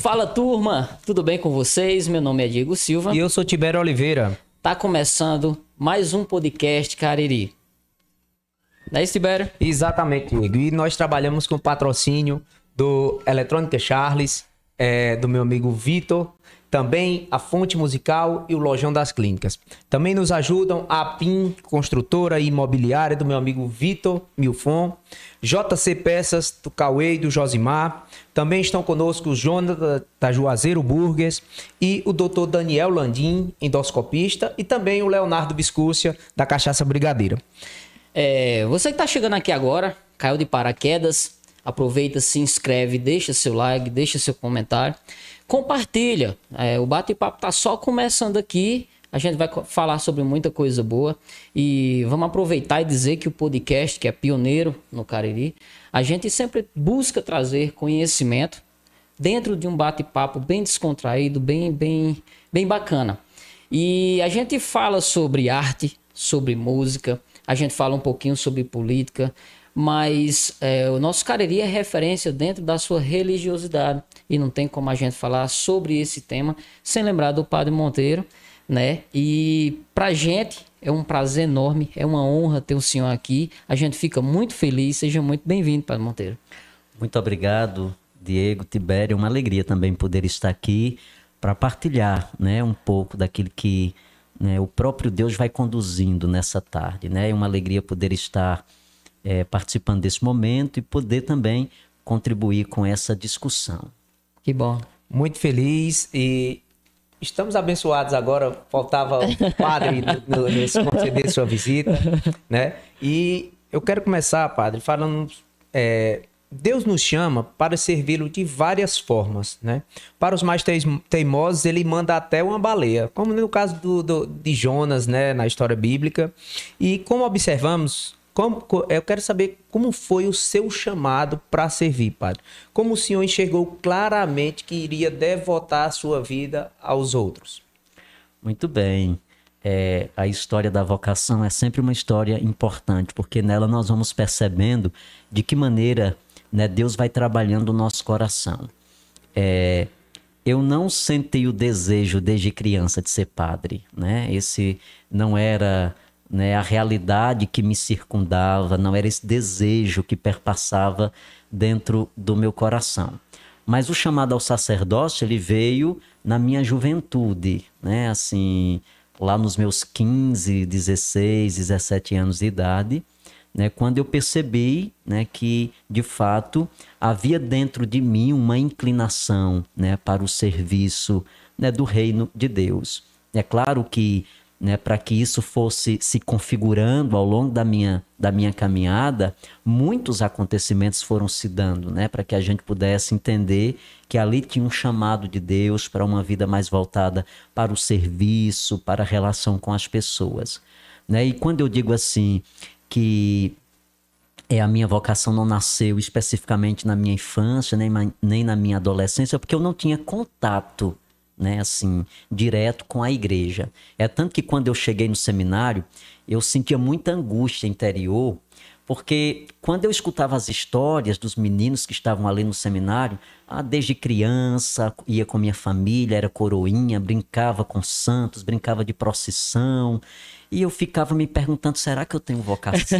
Fala turma, tudo bem com vocês? Meu nome é Diego Silva. E eu sou Tibério Oliveira. Tá começando mais um podcast Cariri. Não é isso, Tibério? Exatamente, Diego. E nós trabalhamos com patrocínio do Eletrônica Charles, é, do meu amigo Vitor, também a Fonte Musical e o Lojão das Clínicas. Também nos ajudam a PIN, construtora imobiliária do meu amigo Vitor Milfon, JC Peças do Cauê e do Josimar. Também estão conosco o Jonathan da Juazeiro Burgers e o Dr. Daniel Landim, endoscopista, e também o Leonardo Biscúcia, da Cachaça Brigadeira. É, você que está chegando aqui agora, caiu de paraquedas, aproveita, se inscreve, deixa seu like, deixa seu comentário, compartilha. É, o bate-papo tá só começando aqui. A gente vai falar sobre muita coisa boa e vamos aproveitar e dizer que o podcast, que é pioneiro no Cariri, a gente sempre busca trazer conhecimento dentro de um bate-papo bem descontraído, bem, bem, bem bacana. E a gente fala sobre arte, sobre música, a gente fala um pouquinho sobre política, mas é, o nosso Cariri é referência dentro da sua religiosidade e não tem como a gente falar sobre esse tema sem lembrar do Padre Monteiro, né? E pra gente é um prazer enorme, é uma honra ter o senhor aqui. A gente fica muito feliz. Seja muito bem-vindo, Padre Monteiro. Muito obrigado, Diego, Tibério. É uma alegria também poder estar aqui para partilhar, né, um pouco daquilo que né, o próprio Deus vai conduzindo nessa tarde, né? É uma alegria poder estar é, participando desse momento e poder também contribuir com essa discussão. Que bom. Muito feliz e estamos abençoados agora. Faltava o padre no, nesse conceder sua visita, né? E eu quero começar, padre, falando. É, Deus nos chama para servi-lo de várias formas, né? Para os mais teimosos, ele manda até uma baleia, como no caso do, do, de Jonas, né, na história bíblica. E como observamos, como, eu quero saber como foi o seu chamado para servir, padre. Como o senhor enxergou claramente que iria devotar a sua vida aos outros? Muito bem. É, a história da vocação é sempre uma história importante, porque nela nós vamos percebendo de que maneira né, Deus vai trabalhando o nosso coração. É, eu não senti o desejo desde criança de ser padre, né? Esse não era né, a realidade que me circundava, não era esse desejo que perpassava dentro do meu coração. Mas o chamado ao sacerdócio, ele veio na minha juventude, né, assim, lá nos meus 15, 16, 17 anos de idade, né, quando eu percebi né, que, de fato, havia dentro de mim uma inclinação né, para o serviço né, do reino de Deus. É claro que né, para que isso fosse se configurando ao longo da minha, da minha caminhada, muitos acontecimentos foram se dando, né, para que a gente pudesse entender que ali tinha um chamado de Deus para uma vida mais voltada para o serviço, para a relação com as pessoas. Né? E quando eu digo assim que é, a minha vocação não nasceu especificamente na minha infância, nem, nem na minha adolescência, porque eu não tinha contato né, assim, direto com a igreja. É tanto que quando eu cheguei no seminário, eu sentia muita angústia interior, porque quando eu escutava as histórias dos meninos que estavam ali no seminário, ah, desde criança, ia com minha família, era coroinha, brincava com santos, brincava de procissão, e eu ficava me perguntando, será que eu tenho vocação?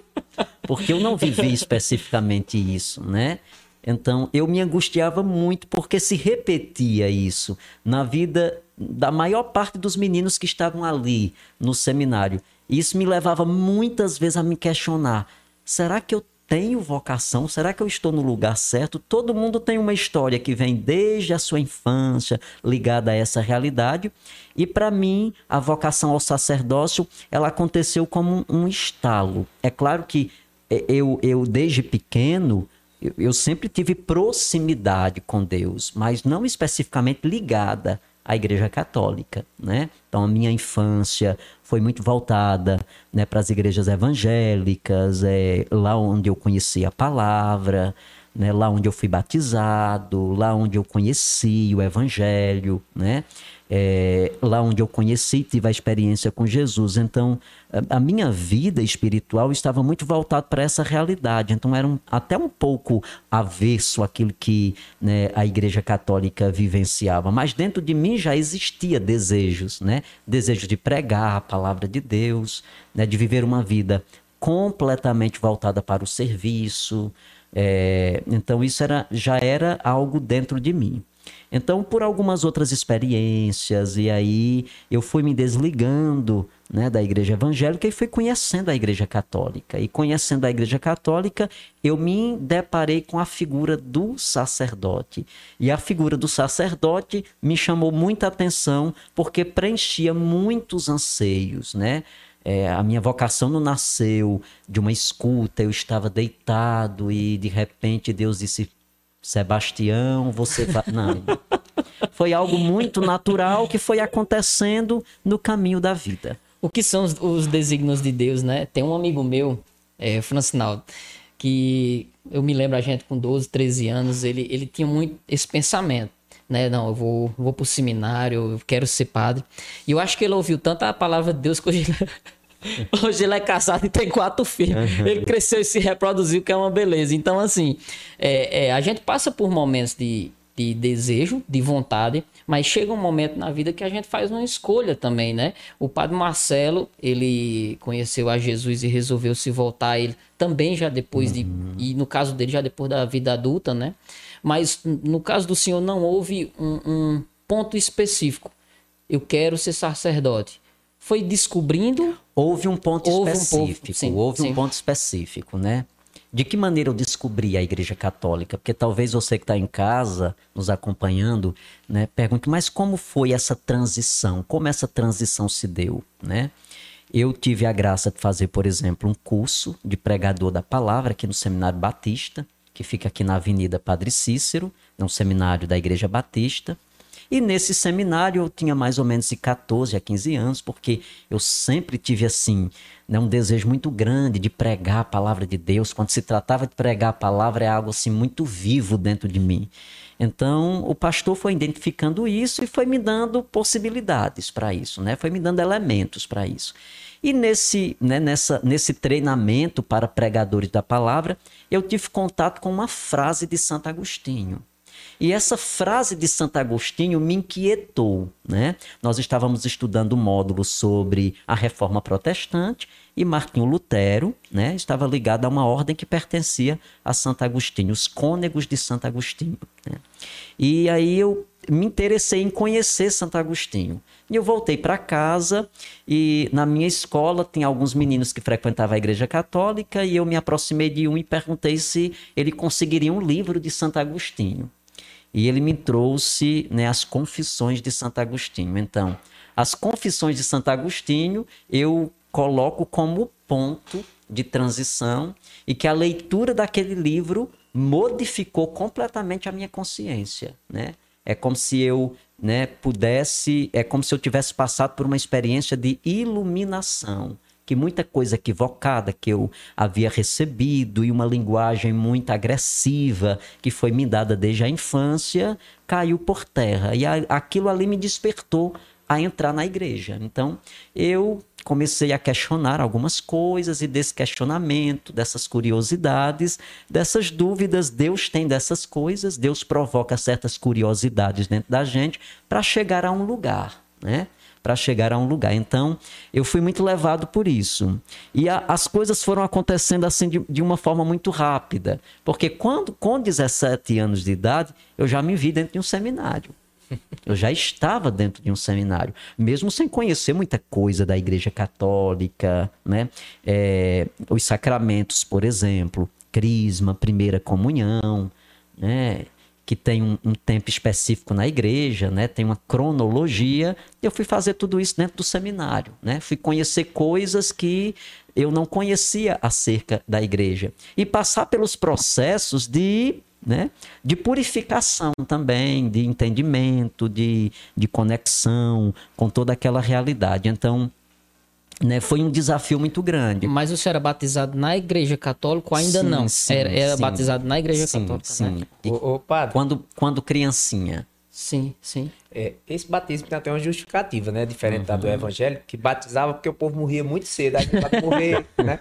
Porque eu não vivi especificamente isso, né? Então eu me angustiava muito porque se repetia isso na vida da maior parte dos meninos que estavam ali no seminário. Isso me levava muitas vezes a me questionar: será que eu tenho vocação? Será que eu estou no lugar certo? Todo mundo tem uma história que vem desde a sua infância ligada a essa realidade. E para mim, a vocação ao sacerdócio, ela aconteceu como um estalo. É claro que eh, eu, eu desde pequeno, eu, sempre tive proximidade com Deus, mas não especificamente ligada à Igreja Católica, né? Então a minha infância foi muito voltada, né, para as igrejas evangélicas, é lá onde eu conheci a palavra, né, lá onde eu fui batizado, lá onde eu conheci o Evangelho, né, é, lá onde eu conheci tive a experiência com Jesus. Então, a, minha vida espiritual estava muito voltada para essa realidade. Então, era um, até um pouco avesso aquilo que né, a Igreja Católica vivenciava. Mas dentro de mim já existia desejos, né? Desejo de pregar a palavra de Deus, né, de viver uma vida completamente voltada para o serviço. É, então, isso era, já era algo dentro de mim. Então, por algumas outras experiências, e aí eu fui me desligando né, da igreja evangélica e fui conhecendo a igreja católica. E conhecendo a igreja católica, eu me deparei com a figura do sacerdote. E a figura do sacerdote me chamou muita atenção porque preenchia muitos anseios, né? É, a minha vocação não nasceu de uma escuta, eu estava deitado e de repente Deus disse: Sebastião, você vai. Não. Foi algo muito natural que foi acontecendo no caminho da vida. O que são os, os desígnios de Deus, né? Tem um amigo meu, é, Francinaldo, que eu me lembro a gente com 12, 13 anos, ele, ele tinha muito esse pensamento. Né? Não, eu vou, vou pro seminário, eu quero ser padre. E eu acho que ele ouviu tanto a palavra de Deus que hoje Hoje ele é casado e tem quatro filhos. Uhum. Ele cresceu e se reproduziu, que é uma beleza. Então, assim, é, é, a gente passa por momentos de, de desejo, de vontade, mas chega um momento na vida que a gente faz uma escolha também, né? O padre Marcelo, ele conheceu a Jesus e resolveu se voltar ele também já depois de uhum. e no caso dele já depois da vida adulta, né? Mas no caso do senhor não houve um, um ponto específico. Eu quero ser sacerdote foi descobrindo. Houve um ponto houve específico. Um sim, houve sim. um ponto específico, né? De que maneira eu descobri a Igreja Católica? Porque talvez você que está em casa, nos acompanhando, né, pergunte, mas como foi essa transição? Como essa transição se deu, né? Eu tive a graça de fazer, por exemplo, um curso de pregador da palavra aqui no Seminário Batista, que fica aqui na Avenida Padre Cícero, é um seminário da Igreja Batista. E nesse seminário eu tinha mais ou menos de 14 a 15 anos, porque eu sempre tive assim, né, um desejo muito grande de pregar a palavra de Deus. Quando se tratava de pregar a palavra, é algo assim muito vivo dentro de mim. Então, o pastor foi identificando isso e foi me dando possibilidades para isso, né? Foi me dando elementos para isso. E nesse, né, nessa, nesse treinamento para pregadores da palavra, eu tive contato com uma frase de Santo Agostinho. E essa frase de Santo Agostinho me inquietou, né? Nós estávamos estudando um módulo sobre a reforma protestante e Martinho Lutero, né, estava ligado a uma ordem que pertencia a Santo Agostinho, os cônegos de Santo Agostinho. Né? E aí eu me interessei em conhecer Santo Agostinho. E eu voltei para casa e na minha escola tinha alguns meninos que frequentavam a igreja católica e eu me aproximei de um e perguntei se ele conseguiria um livro de Santo Agostinho e ele me trouxe né, as Confissões de Santo Agostinho. Então, as Confissões de Santo Agostinho eu coloco como ponto de transição e que a leitura daquele livro modificou completamente a minha consciência, né? É como se eu, né, pudesse, é como se eu tivesse passado por uma experiência de iluminação que muita coisa equivocada que eu havia recebido e uma linguagem muito agressiva que foi me dada desde a infância caiu por terra. E a, aquilo ali me despertou a entrar na igreja. Então, eu comecei a questionar algumas coisas e desse questionamento, dessas curiosidades, dessas dúvidas, Deus tem dessas coisas, Deus provoca certas curiosidades dentro da gente para chegar a um lugar, né? Para chegar a um lugar. Então, eu fui muito levado por isso. E a, as coisas foram acontecendo assim de, de, uma forma muito rápida. Porque quando, com 17 anos de idade, eu já me vi dentro de um seminário. Eu já estava dentro de um seminário, mesmo sem conhecer muita coisa da Igreja Católica, né? É, os sacramentos, por exemplo, crisma, primeira comunhão, né? Que tem um, um, tempo específico na igreja, né? tem uma cronologia. Eu fui fazer tudo isso dentro do seminário. Né? Fui conhecer coisas que eu não conhecia acerca da igreja. E passar pelos processos de, né? de purificação também, de entendimento, de, de conexão com toda aquela realidade. Então, né, foi um desafio muito grande. Mas o senhor era batizado na igreja católica ou ainda Sim, não? sim, era era sim. batizado na igreja sim, católica, sim. né? E Ô, ô, padre, quando, quando criancinha. Sim, sim. é, esse batismo tem até uma justificativa, né? Diferente da do Uhum. evangélico, que batizava porque o povo morria muito cedo, aí pode morrer, né?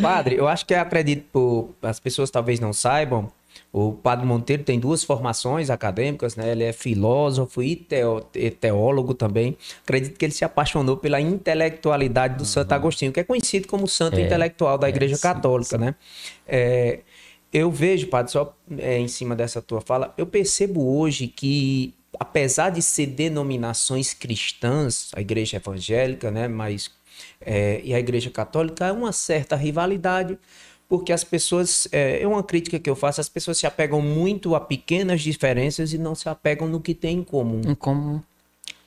Padre, eu acho que acredito, por, as pessoas talvez não saibam, o Padre Monteiro tem duas formações acadêmicas, né? Ele é filósofo e teo- e teólogo também. Acredito que ele se apaixonou pela intelectualidade do Santo Agostinho, que é conhecido como santo intelectual da Igreja sim, Católica, né? É, eu vejo, Padre, só é, em cima dessa tua fala, eu percebo hoje que, apesar de ser denominações cristãs, a igreja evangélica, né, mas, é, e a igreja católica, há uma certa rivalidade, porque as pessoas, é, é uma crítica que eu faço, as pessoas se apegam muito a pequenas diferenças e não se apegam no que tem em comum Em comum.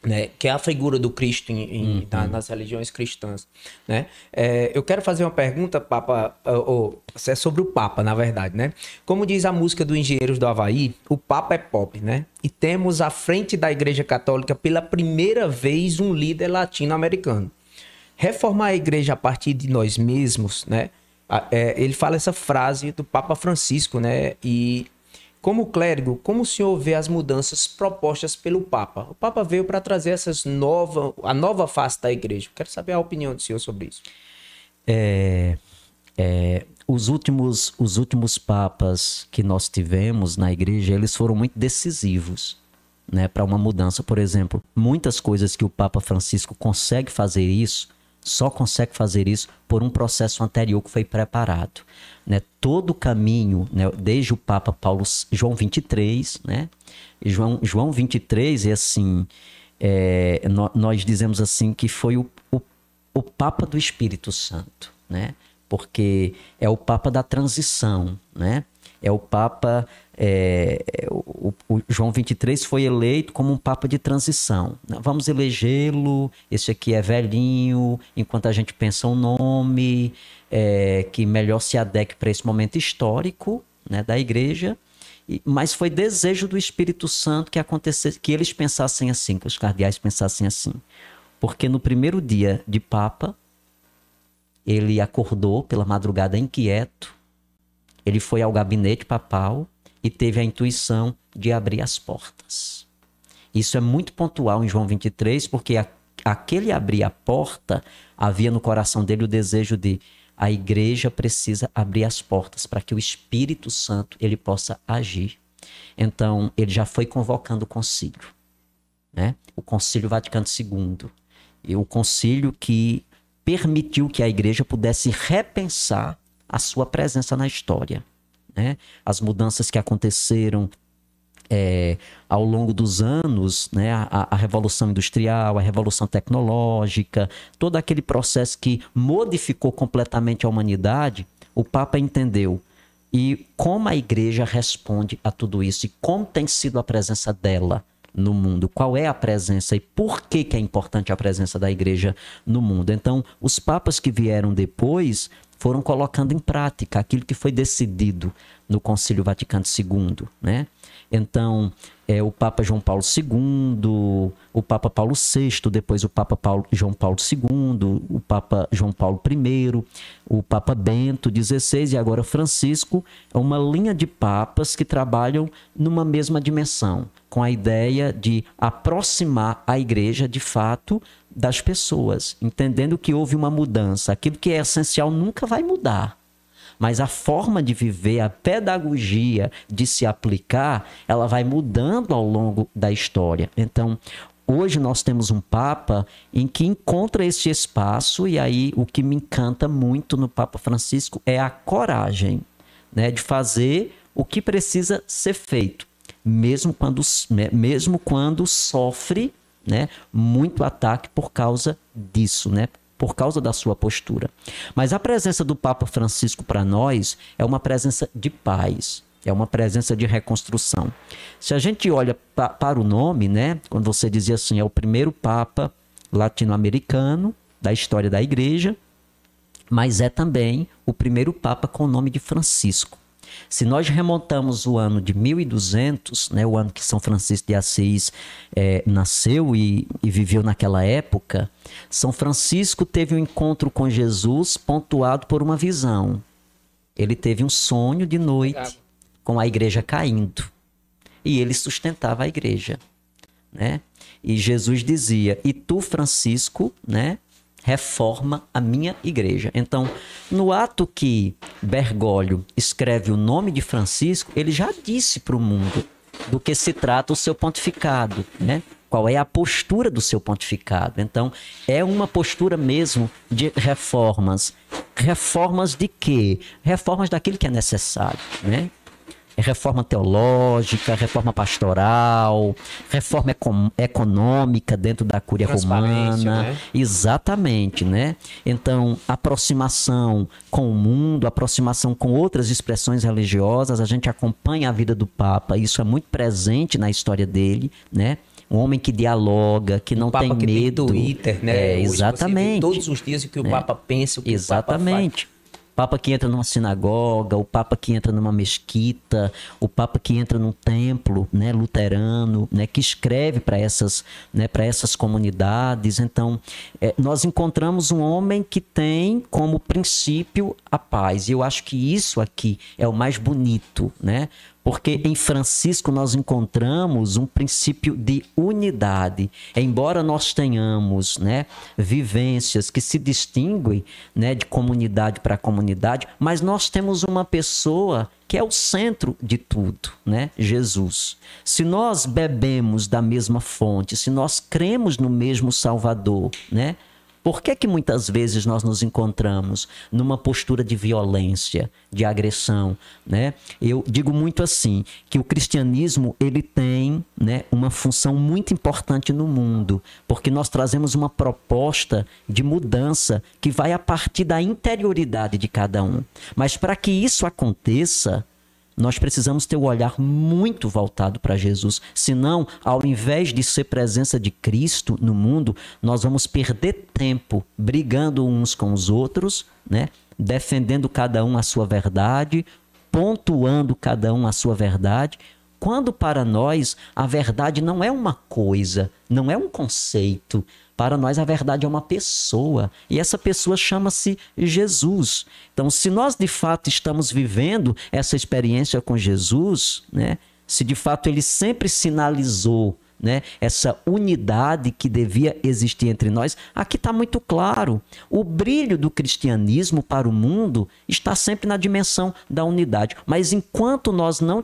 né, que é a figura do Cristo em- em- na- nas religiões cristãs. Né? É, eu quero fazer uma pergunta, Papa, ou, ou, é sobre o Papa, na verdade. Né? Como diz a música do Engenheiros do Havaí, o Papa é pop, né? E temos à frente da Igreja Católica pela primeira vez um líder latino-americano. Reformar a igreja a partir de nós mesmos, né? É, ele fala essa frase do Papa Francisco, né? E como clérigo, como o senhor vê as mudanças propostas pelo Papa? O Papa veio para trazer essas nova, a nova face da igreja. Quero saber a opinião do senhor sobre isso. É, é, os, últimos, os últimos papas que nós tivemos na igreja, eles foram muito decisivos né, para uma mudança. Por exemplo, muitas coisas que o Papa Francisco consegue fazer isso, só consegue fazer isso por um processo anterior que foi preparado. Né? Todo o caminho, né, desde o Papa Paulo João 23, né? João, João 23 é assim, é, nó- nós dizemos assim que foi o, o o Papa do Espírito Santo, né? Porque é o Papa da transição, né? É o Papa. É, o, o João 23 foi eleito como um Papa de transição. Vamos elegê-lo. Esse aqui é velhinho, enquanto a gente pensa um nome é, que melhor se adeque para esse momento histórico né, da igreja. E- Mas foi desejo do Espírito Santo que acontecesse, que eles pensassem assim, que os cardeais pensassem assim. Porque no primeiro dia de Papa, ele acordou pela madrugada inquieto, ele foi ao gabinete papal e teve a intuição de abrir as portas. Isso é muito pontual em João 23, porque a- aquele abrir a porta, havia no coração dele o desejo de a igreja precisa abrir as portas para que o Espírito Santo ele possa agir. Então, ele já foi convocando o concílio né? o Concílio Vaticano II. E o concílio que permitiu que a igreja pudesse repensar a sua presença na história. Né? As mudanças que aconteceram é, ao longo dos anos, né, a, a Revolução Industrial, a Revolução Tecnológica, todo aquele processo que modificou completamente a humanidade, o Papa entendeu. E como a igreja responde a tudo isso e como tem sido a presença dela no mundo, qual é a presença e por que, que é importante a presença da igreja no mundo. Então, os papas que vieram depois foram colocando em prática aquilo que foi decidido no Concílio Vaticano II, né? Então, é, o Papa João Paulo II, o Papa Paulo VI, depois o Papa Paulo, João Paulo II, o Papa João Paulo I, o Papa Bento XVI e agora Francisco, é uma linha de papas que trabalham numa mesma dimensão, com a ideia de aproximar a igreja de fato das pessoas, entendendo que houve uma mudança. Aquilo que é essencial nunca vai mudar mas a forma de viver, a pedagogia de se aplicar, ela vai mudando ao longo da história. Então, hoje nós temos um Papa em que encontra esse espaço, e aí o que me encanta muito no Papa Francisco é a coragem né, de fazer o que precisa ser feito, mesmo quando, mesmo quando sofre né, muito ataque por causa disso, né? Por causa da sua postura. Mas a presença do Papa Francisco para nós é uma presença de paz, é uma presença de reconstrução. Se a gente olha pa para o nome, né, quando você dizia assim, é o primeiro Papa latino-americano da história da Igreja, mas é também o primeiro Papa com o nome de Francisco. Se nós remontamos o ano de 1200, né, o ano que São Francisco de Assis é, nasceu e, e viveu naquela época, São Francisco teve um encontro com Jesus pontuado por uma visão. Ele teve um sonho de noite com a igreja caindo e ele sustentava a igreja, né? E Jesus dizia: "E tu, Francisco, né, reforma a minha igreja". Então, no ato que Bergoglio escreve o nome de Francisco, ele já disse para o mundo do que se trata o seu pontificado, né? Qual é a postura do seu pontificado? Então, é uma postura mesmo de reformas. Reformas de quê? Reformas daquilo que é necessário, né? Reforma teológica, reforma pastoral, reforma econ econômica dentro da Cúria Romana. Né? Exatamente, né? Então, aproximação com o mundo, aproximação com outras expressões religiosas, a gente acompanha a vida do Papa, isso é muito presente na história dele, né? um homem que dialoga, que não tem que medo. Tem Twitter, né? É, exatamente. todos os dias o que o é. Papa pensa, o que exatamente. o Papa faz. Papa que entra numa sinagoga, o Papa que entra numa mesquita, o Papa que entra num templo, né, luterano, né, que escreve para essas, né, para essas comunidades. Então, é, nós encontramos um homem que tem como princípio a paz. E eu acho que isso aqui é o mais bonito, né? Porque em Francisco nós encontramos um princípio de unidade. Embora nós tenhamos né, vivências que se distinguem né, de comunidade para comunidade, mas nós temos uma pessoa que é o centro de tudo, né? Jesus. Se nós bebemos da mesma fonte, se nós cremos no mesmo Salvador, né? Por que, que muitas vezes nós nos encontramos numa postura de violência, de agressão, né? Eu digo muito assim, que o cristianismo ele tem, né, uma função muito importante no mundo, porque nós trazemos uma proposta de mudança que vai a partir da interioridade de cada um. Mas para que isso aconteça, nós precisamos ter o olhar muito voltado para Jesus. Senão, ao invés de ser presença de Cristo no mundo, nós vamos perder tempo brigando uns com os outros, né? defendendo cada um a sua verdade, pontuando cada um a sua verdade, quando para nós a verdade não é uma coisa, não é um conceito, para nós, a verdade é uma pessoa e essa pessoa chama-se Jesus. Então, se nós de fato estamos vivendo essa experiência com Jesus, né, se de fato ele sempre sinalizou né, essa unidade que devia existir entre nós, aqui está muito claro. O brilho do cristianismo para o mundo está sempre na dimensão da unidade. Mas enquanto nós não,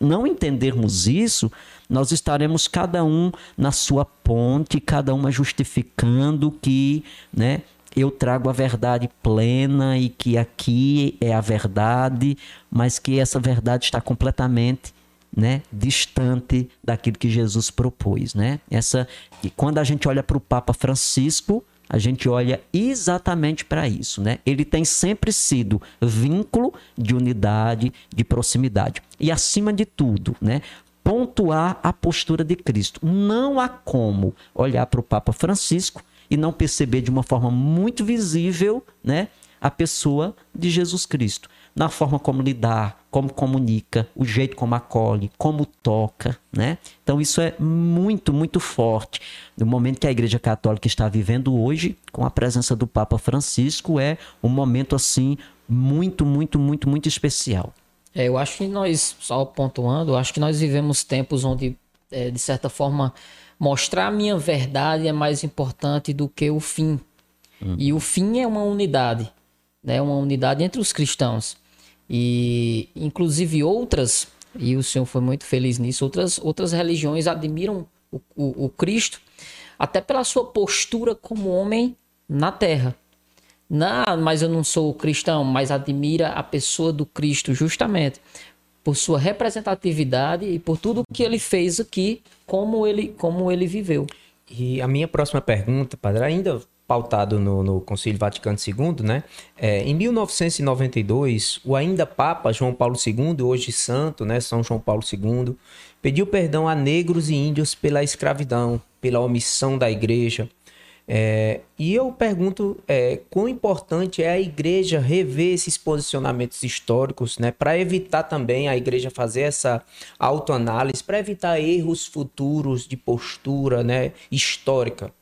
não entendermos isso, nós estaremos cada um na sua ponte, cada uma justificando que, né, eu trago a verdade plena e que aqui é a verdade, mas que essa verdade está completamente né, distante daquilo que Jesus propôs, né? Essa e quando a gente olha para o Papa Francisco, a gente olha exatamente para isso, né? Ele tem sempre sido vínculo de unidade, de proximidade e acima de tudo, né? Pontuar a postura de Cristo. Não há como olhar para o Papa Francisco e não perceber de uma forma muito visível, né, a pessoa de Jesus Cristo na forma como lidar, como comunica, o jeito como acolhe, como toca, né? Então isso é muito, muito forte. No momento que a Igreja Católica está vivendo hoje, com a presença do Papa Francisco, é um momento assim muito, muito, muito, muito especial. É, eu acho que nós, só pontuando, eu acho que nós vivemos tempos onde, é, de certa forma, mostrar a minha verdade é mais importante do que o fim. Hum. E o fim é uma unidade, né? Uma unidade entre os cristãos. E inclusive outras, e o senhor foi muito feliz nisso, outras, outras religiões admiram o, o, o Cristo até pela sua postura como homem na terra. Não, mas eu não sou cristão, mas admira a pessoa do Cristo justamente por sua representatividade e por tudo que ele fez aqui, como ele, como ele viveu. E a minha próxima pergunta, padre, ainda pautado no, no Concílio Vaticano II, né? É, em 1992, o ainda Papa João Paulo II, hoje santo, né? São João Paulo II, pediu perdão a negros e índios pela escravidão, pela omissão da igreja. É, e eu pergunto é, quão importante é a igreja rever esses posicionamentos históricos, né, para evitar também a igreja fazer essa autoanálise, para evitar erros futuros de postura, né, histórica.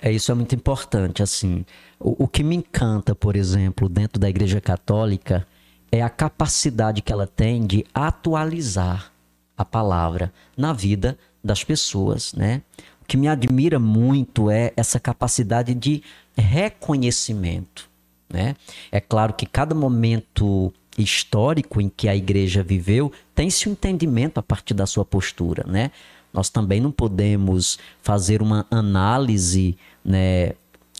É isso é muito importante, assim. O, o que me encanta, por exemplo, dentro da Igreja Católica é a capacidade que ela tem de atualizar a palavra na vida das pessoas, né? O que me admira muito é essa capacidade de reconhecimento, né? É claro que cada momento histórico em que a igreja viveu tem-se entendimento a partir da sua postura, né? Nós também não podemos fazer uma análise, né,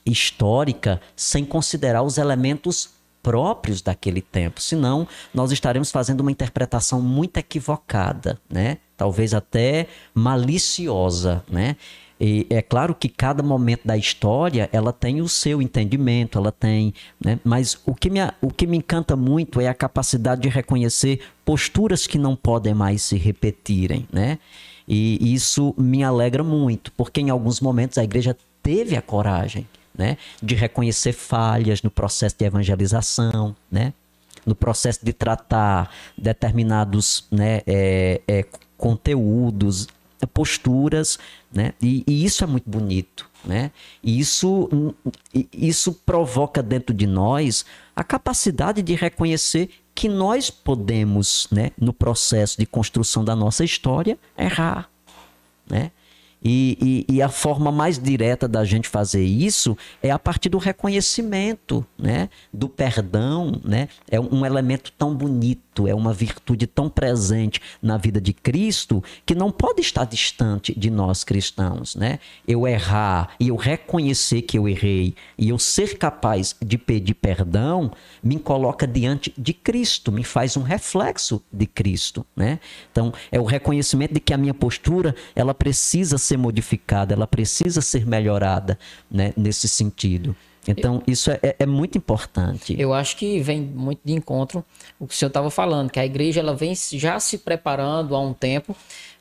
histórica sem considerar os elementos próprios daquele tempo, senão nós estaremos fazendo uma interpretação muito equivocada, né? Talvez até maliciosa, né? E é claro que cada momento da história ela tem o seu entendimento, ela tem, né? Mas o que, me, o que me encanta muito é a capacidade de reconhecer posturas que não podem mais se repetirem, né? E isso me alegra muito, porque em alguns momentos a igreja teve a coragem né? de reconhecer falhas no processo de evangelização, né? no processo de tratar determinados né, é, é, conteúdos, posturas, né? E, e, isso é muito bonito, né? E isso, isso provoca dentro de nós a capacidade de reconhecer que nós podemos, né, no processo de construção da nossa história, errar, né? E, e, e, a forma mais direta da gente fazer isso é a partir do reconhecimento, né? do perdão. Né? É um elemento tão bonito, é uma virtude tão presente na vida de Cristo que não pode estar distante de nós cristãos. Né? Eu errar e eu reconhecer que eu errei e eu ser capaz de pedir perdão me coloca diante de Cristo, me faz um reflexo de Cristo. Né? Então, é o reconhecimento de que a minha postura ela precisa ser modificada, ela precisa ser melhorada né, nesse sentido. Então, isso é, é, muito importante. Eu acho que vem muito de encontro o que o senhor estava falando, que a igreja ela vem já se preparando há um tempo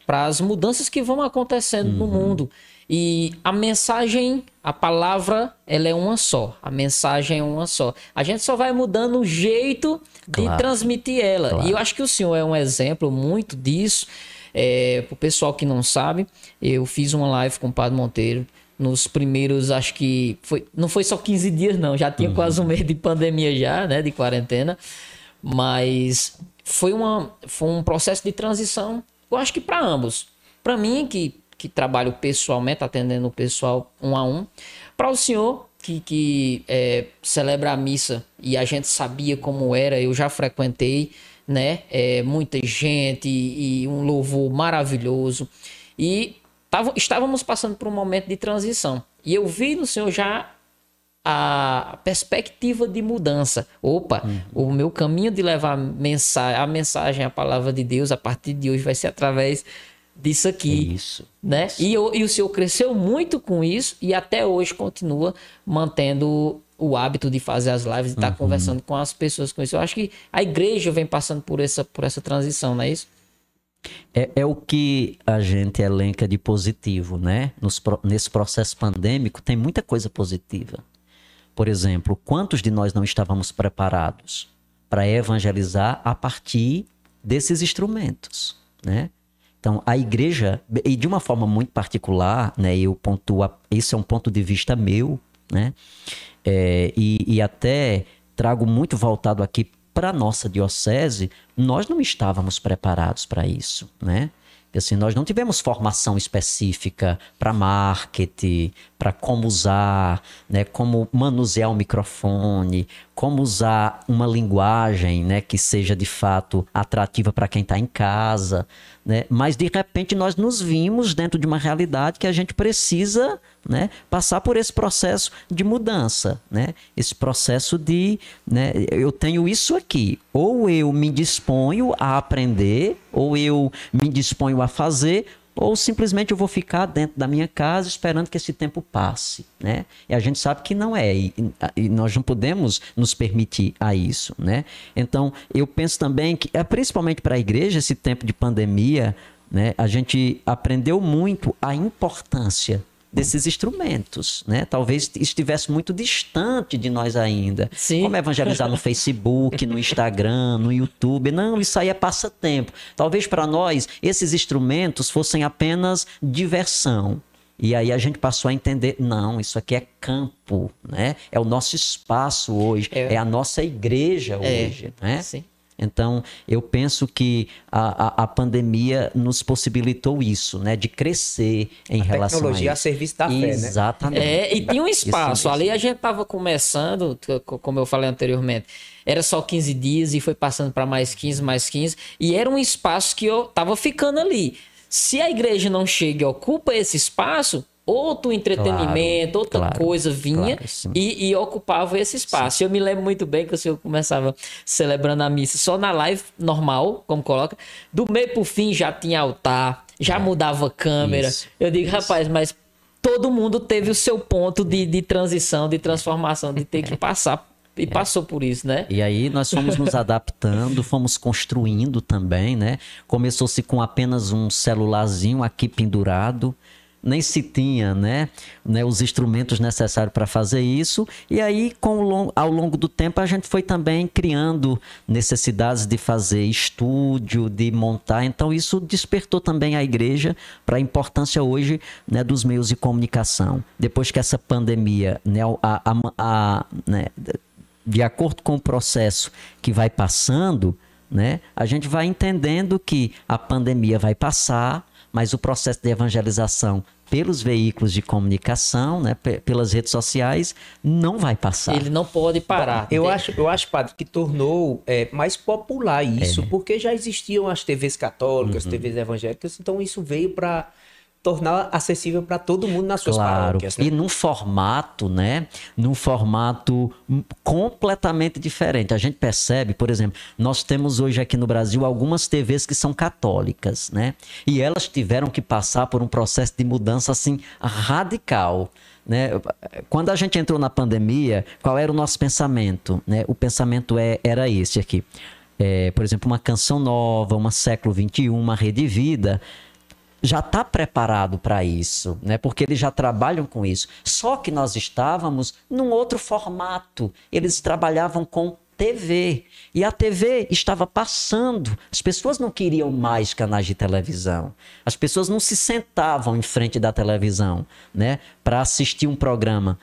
para as mudanças que vão acontecendo uhum. no mundo. E a mensagem, a palavra, ela é uma só. A mensagem é uma só. A gente só vai mudando o jeito claro. de transmitir ela. Claro. E eu acho que o senhor é um exemplo muito disso. É, pro pessoal que não sabe, eu fiz uma live com o Padre Monteiro nos primeiros, acho que foi, não foi só 15 dias não, já tinha uhum. quase um mês de pandemia já, né, de quarentena, mas foi uma foi um processo de transição, eu acho que para ambos. Para mim que que trabalho pessoalmente, atendendo o pessoal um a um, para o senhor que, que é, celebra a missa e a gente sabia como era, eu já frequentei, né? É, muita gente e, e um louvor maravilhoso. E tavam, estávamos passando por um momento de transição. E eu vi no Senhor já a perspectiva de mudança. Opa, uhum. o meu caminho de levar mensagem, a mensagem, a palavra de Deus a partir de hoje vai ser através disso aqui. Isso. Né? Isso. E, e o Senhor cresceu muito com isso e até hoje continua mantendo o hábito de fazer as lives, de estar uhum. conversando com as pessoas com isso. Eu acho que a igreja vem passando por essa, por essa transição, não é isso? É, é o que a gente elenca de positivo, né? Nos, nesse processo pandêmico tem muita coisa positiva. Por exemplo, quantos de nós não estávamos preparados para evangelizar a partir desses instrumentos, né? Então, a igreja, e de uma forma muito particular, né, eu pontuo, esse é um ponto de vista meu, né? É, e, e até trago muito voltado aqui para nossa diocese, nós não estávamos preparados para isso, né? Assim, nós não tivemos formação específica para marketing, para como usar, né, como manusear o microfone, como usar uma linguagem né, que seja de fato atrativa para quem está em casa. Né? Mas de repente nós nos vimos dentro de uma realidade que a gente precisa né, passar por esse processo de mudança, né? esse processo de né, eu tenho isso aqui, ou eu me disponho a aprender, ou eu me disponho a fazer, ou simplesmente eu vou ficar dentro da minha casa esperando que esse tempo passe, né? E a gente sabe que não é e, e nós não podemos nos permitir a isso, né? Então eu penso também que é principalmente para a igreja esse tempo de pandemia, né? A gente aprendeu muito a importância desses instrumentos, né? Talvez estivesse muito distante de nós ainda. Sim. Como evangelizar no Facebook, no Instagram, no YouTube? Não, isso aí é passatempo. Talvez para nós esses instrumentos fossem apenas diversão. E aí a gente passou a entender, não, isso aqui é campo, né? É o nosso espaço hoje, é, É. a nossa igreja É, hoje, né? sim. Então, eu penso que a, a, a pandemia nos possibilitou isso, né? De crescer em A relação tecnologia a a isso. serviço da fé, né? Exatamente. É, e tinha um Isso espaço. mesmo. Ali a gente tava começando, como eu falei anteriormente, era só 15 dias e foi passando para mais 15, mais 15. E era um espaço que eu tava ficando ali. Se a igreja não chega e ocupa esse espaço, outro entretenimento, Claro, outra claro, coisa vinha claro, sim. e, e ocupava esse espaço. Eu me lembro muito bem que o senhor começava celebrando a missa só na live normal, como coloca. Do meio pro fim já tinha altar, já mudava câmera. É. Isso, Eu digo, rapaz, mas todo mundo teve o seu ponto de, de transição, de transformação, de ter que passar. E passou por isso, né? E aí nós fomos nos adaptando, fomos construindo também, né? Começou-se com apenas um celularzinho aqui pendurado, nem se tinha, né, né os instrumentos necessários para fazer isso. E aí, com o lon- ao longo do tempo, a gente foi também criando necessidades de fazer estúdio, de montar. Então, isso despertou também a igreja para a importância hoje né, dos meios de comunicação. Depois que essa pandemia, né, a, a- a- né, de acordo com o processo que vai passando, né, a gente vai entendendo que a pandemia vai passar, mas o processo de evangelização pelos veículos de comunicação, né, pe- pelas redes sociais, não vai passar. Ele não pode parar. Eu acho, eu acho, padre, que tornou é, mais popular isso, porque já existiam as TVs católicas, TVs evangélicas, então isso veio para tornar acessível para todo mundo nas suas Claro, paróquias. né? e num formato, né? Num formato completamente diferente. A gente percebe, por exemplo, nós temos hoje aqui no Brasil algumas TVs que são católicas, né? E elas tiveram que passar por um processo de mudança assim radical. Né? Quando a gente entrou na pandemia, qual era o nosso pensamento? Né? O pensamento é, era esse aqui. É, por exemplo, uma canção nova, uma século XXI, uma rede vida, já está preparado para isso, né? Porque eles já trabalham com isso. Só que nós estávamos num outro formato. Eles trabalhavam com TV. E a TV estava passando. As pessoas não queriam mais canais de televisão. As pessoas não se sentavam em frente da televisão, né, para assistir um programa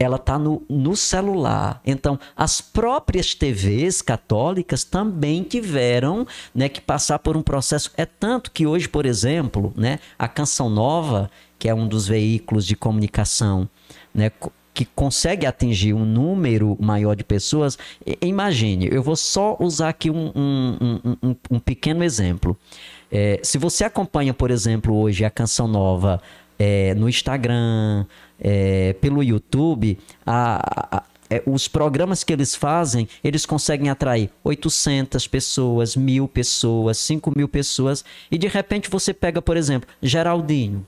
ela está no, no celular. Então, as próprias TVs católicas também tiveram né, que passar por um processo. É tanto que hoje, por exemplo, né, a Canção Nova, que é um dos veículos de comunicação né, que consegue atingir um número maior de pessoas, imagine, eu vou só usar aqui um, um- um- um- um pequeno exemplo. É, se você acompanha, por exemplo, hoje a Canção Nova é, no Instagram, é, pelo YouTube, a- a- é, os programas que eles fazem, eles conseguem atrair 800 pessoas, mil pessoas, 5 mil pessoas, e de repente você pega, por exemplo, Geraldinho,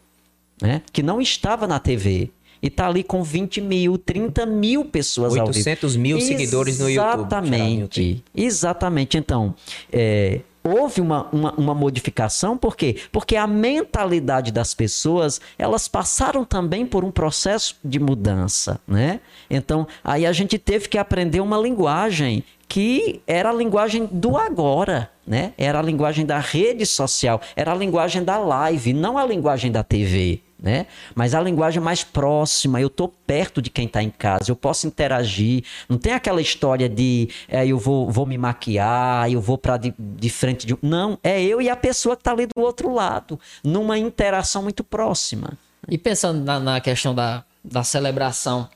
né, que não estava na TV. E tá ali com 20 mil, 30 mil pessoas ao vivo. 800 mil seguidores no YouTube, Exatamente. Exatamente. Então, é, houve uma, uma, uma modificação, por quê? Porque a mentalidade das pessoas, elas passaram também por um processo de mudança, né? Então, aí a gente teve que aprender uma linguagem que era a linguagem do agora, né? Era a linguagem da rede social, era a linguagem da live, não a linguagem da TV. Né? Mas a linguagem mais próxima, eu tô perto de quem está em casa, eu posso interagir. Não tem aquela história de é, eu vou, vou me maquiar, eu vou para de, de frente de. Não, é eu e a pessoa que está ali do outro lado, numa interação muito próxima. E pensando na, na questão da, da celebração,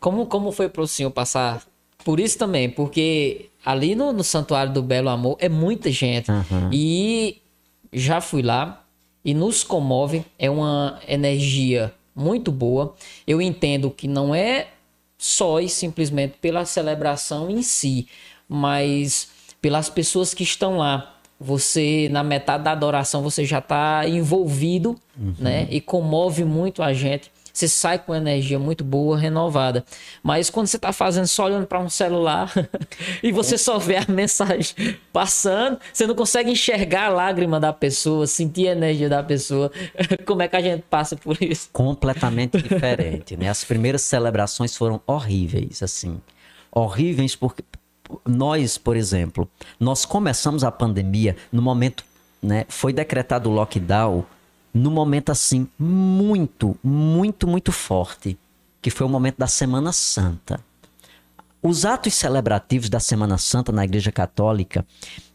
como, como foi para o senhor passar por isso também? Porque ali no, no Santuário do Belo Amor é muita gente. Aham. E já fui lá e nos comove, é uma energia muito boa. Eu entendo que não é só e simplesmente pela celebração em si, mas pelas pessoas que estão lá. Você, na metade da adoração, você já está envolvido, né? E comove muito a gente Você sai com energia muito boa, renovada. Mas quando você está fazendo só olhando para um celular e você só vê a mensagem passando, você não consegue enxergar a lágrima da pessoa, sentir a energia da pessoa. Como é que a gente passa por isso? Completamente diferente, né? As primeiras celebrações foram horríveis, assim. Horríveis porque nós, por exemplo, nós começamos a pandemia no momento, né? Foi decretado o lockdown no momento assim muito, muito, muito forte, que foi o momento da Semana Santa. Os atos celebrativos da Semana Santa na Igreja Católica,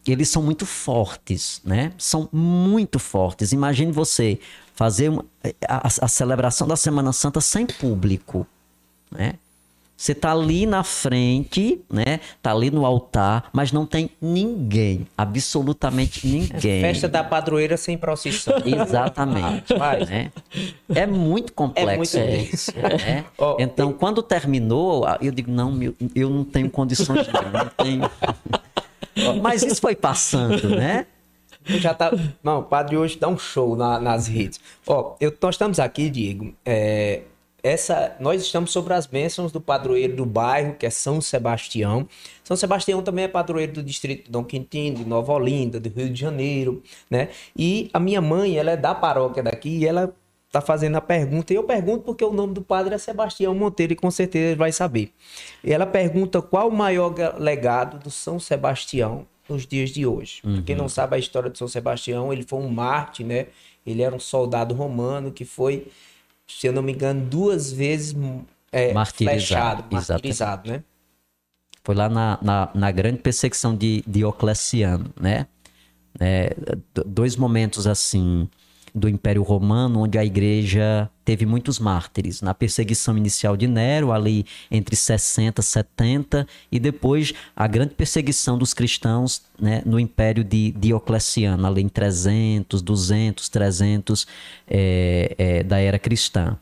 eles são muito fortes, né? São muito fortes. Imagine você fazer uma, a, a celebração da Semana Santa sem público, né? Você tá ali na frente, né? Tá ali no altar, mas não tem ninguém, absolutamente ninguém. É festa da padroeira sem procissão. Exatamente. Né? É muito complexo é muito isso. Né? Oh, então, quando terminou, eu digo, não, eu não tenho condições, não, não tenho. mas isso foi passando, né? Já tá. Não, o padre hoje dá um show na, nas redes. Ó, eu, nós estamos aqui, Diego, é, essa nós estamos sobre as bênçãos do padroeiro do bairro, que é São Sebastião. São Sebastião também é padroeiro do distrito de Dom Quintino, de Nova Olinda, do Rio de Janeiro, né? E a minha mãe, ela é da paróquia daqui e ela tá fazendo a pergunta, e eu pergunto porque o nome do padre é Sebastião Monteiro e com certeza ele vai saber. E ela pergunta qual o maior legado do São Sebastião nos dias de hoje. Uhum. Quem não sabe a história de São Sebastião, ele foi um mártir, né? Ele era um soldado romano que foi se eu não me engano, duas vezes é, martirizado, flechado, martirizado, né? Foi lá na, na, na, grande perseguição de Diocleciano, né? É, dois momentos assim do Império Romano, onde a igreja teve muitos mártires. Na perseguição inicial de Nero, ali entre 60 e 70, e depois a grande perseguição dos cristãos né, no Império de Diocleciano, ali em 300, 200, 300 é, é, da era cristã.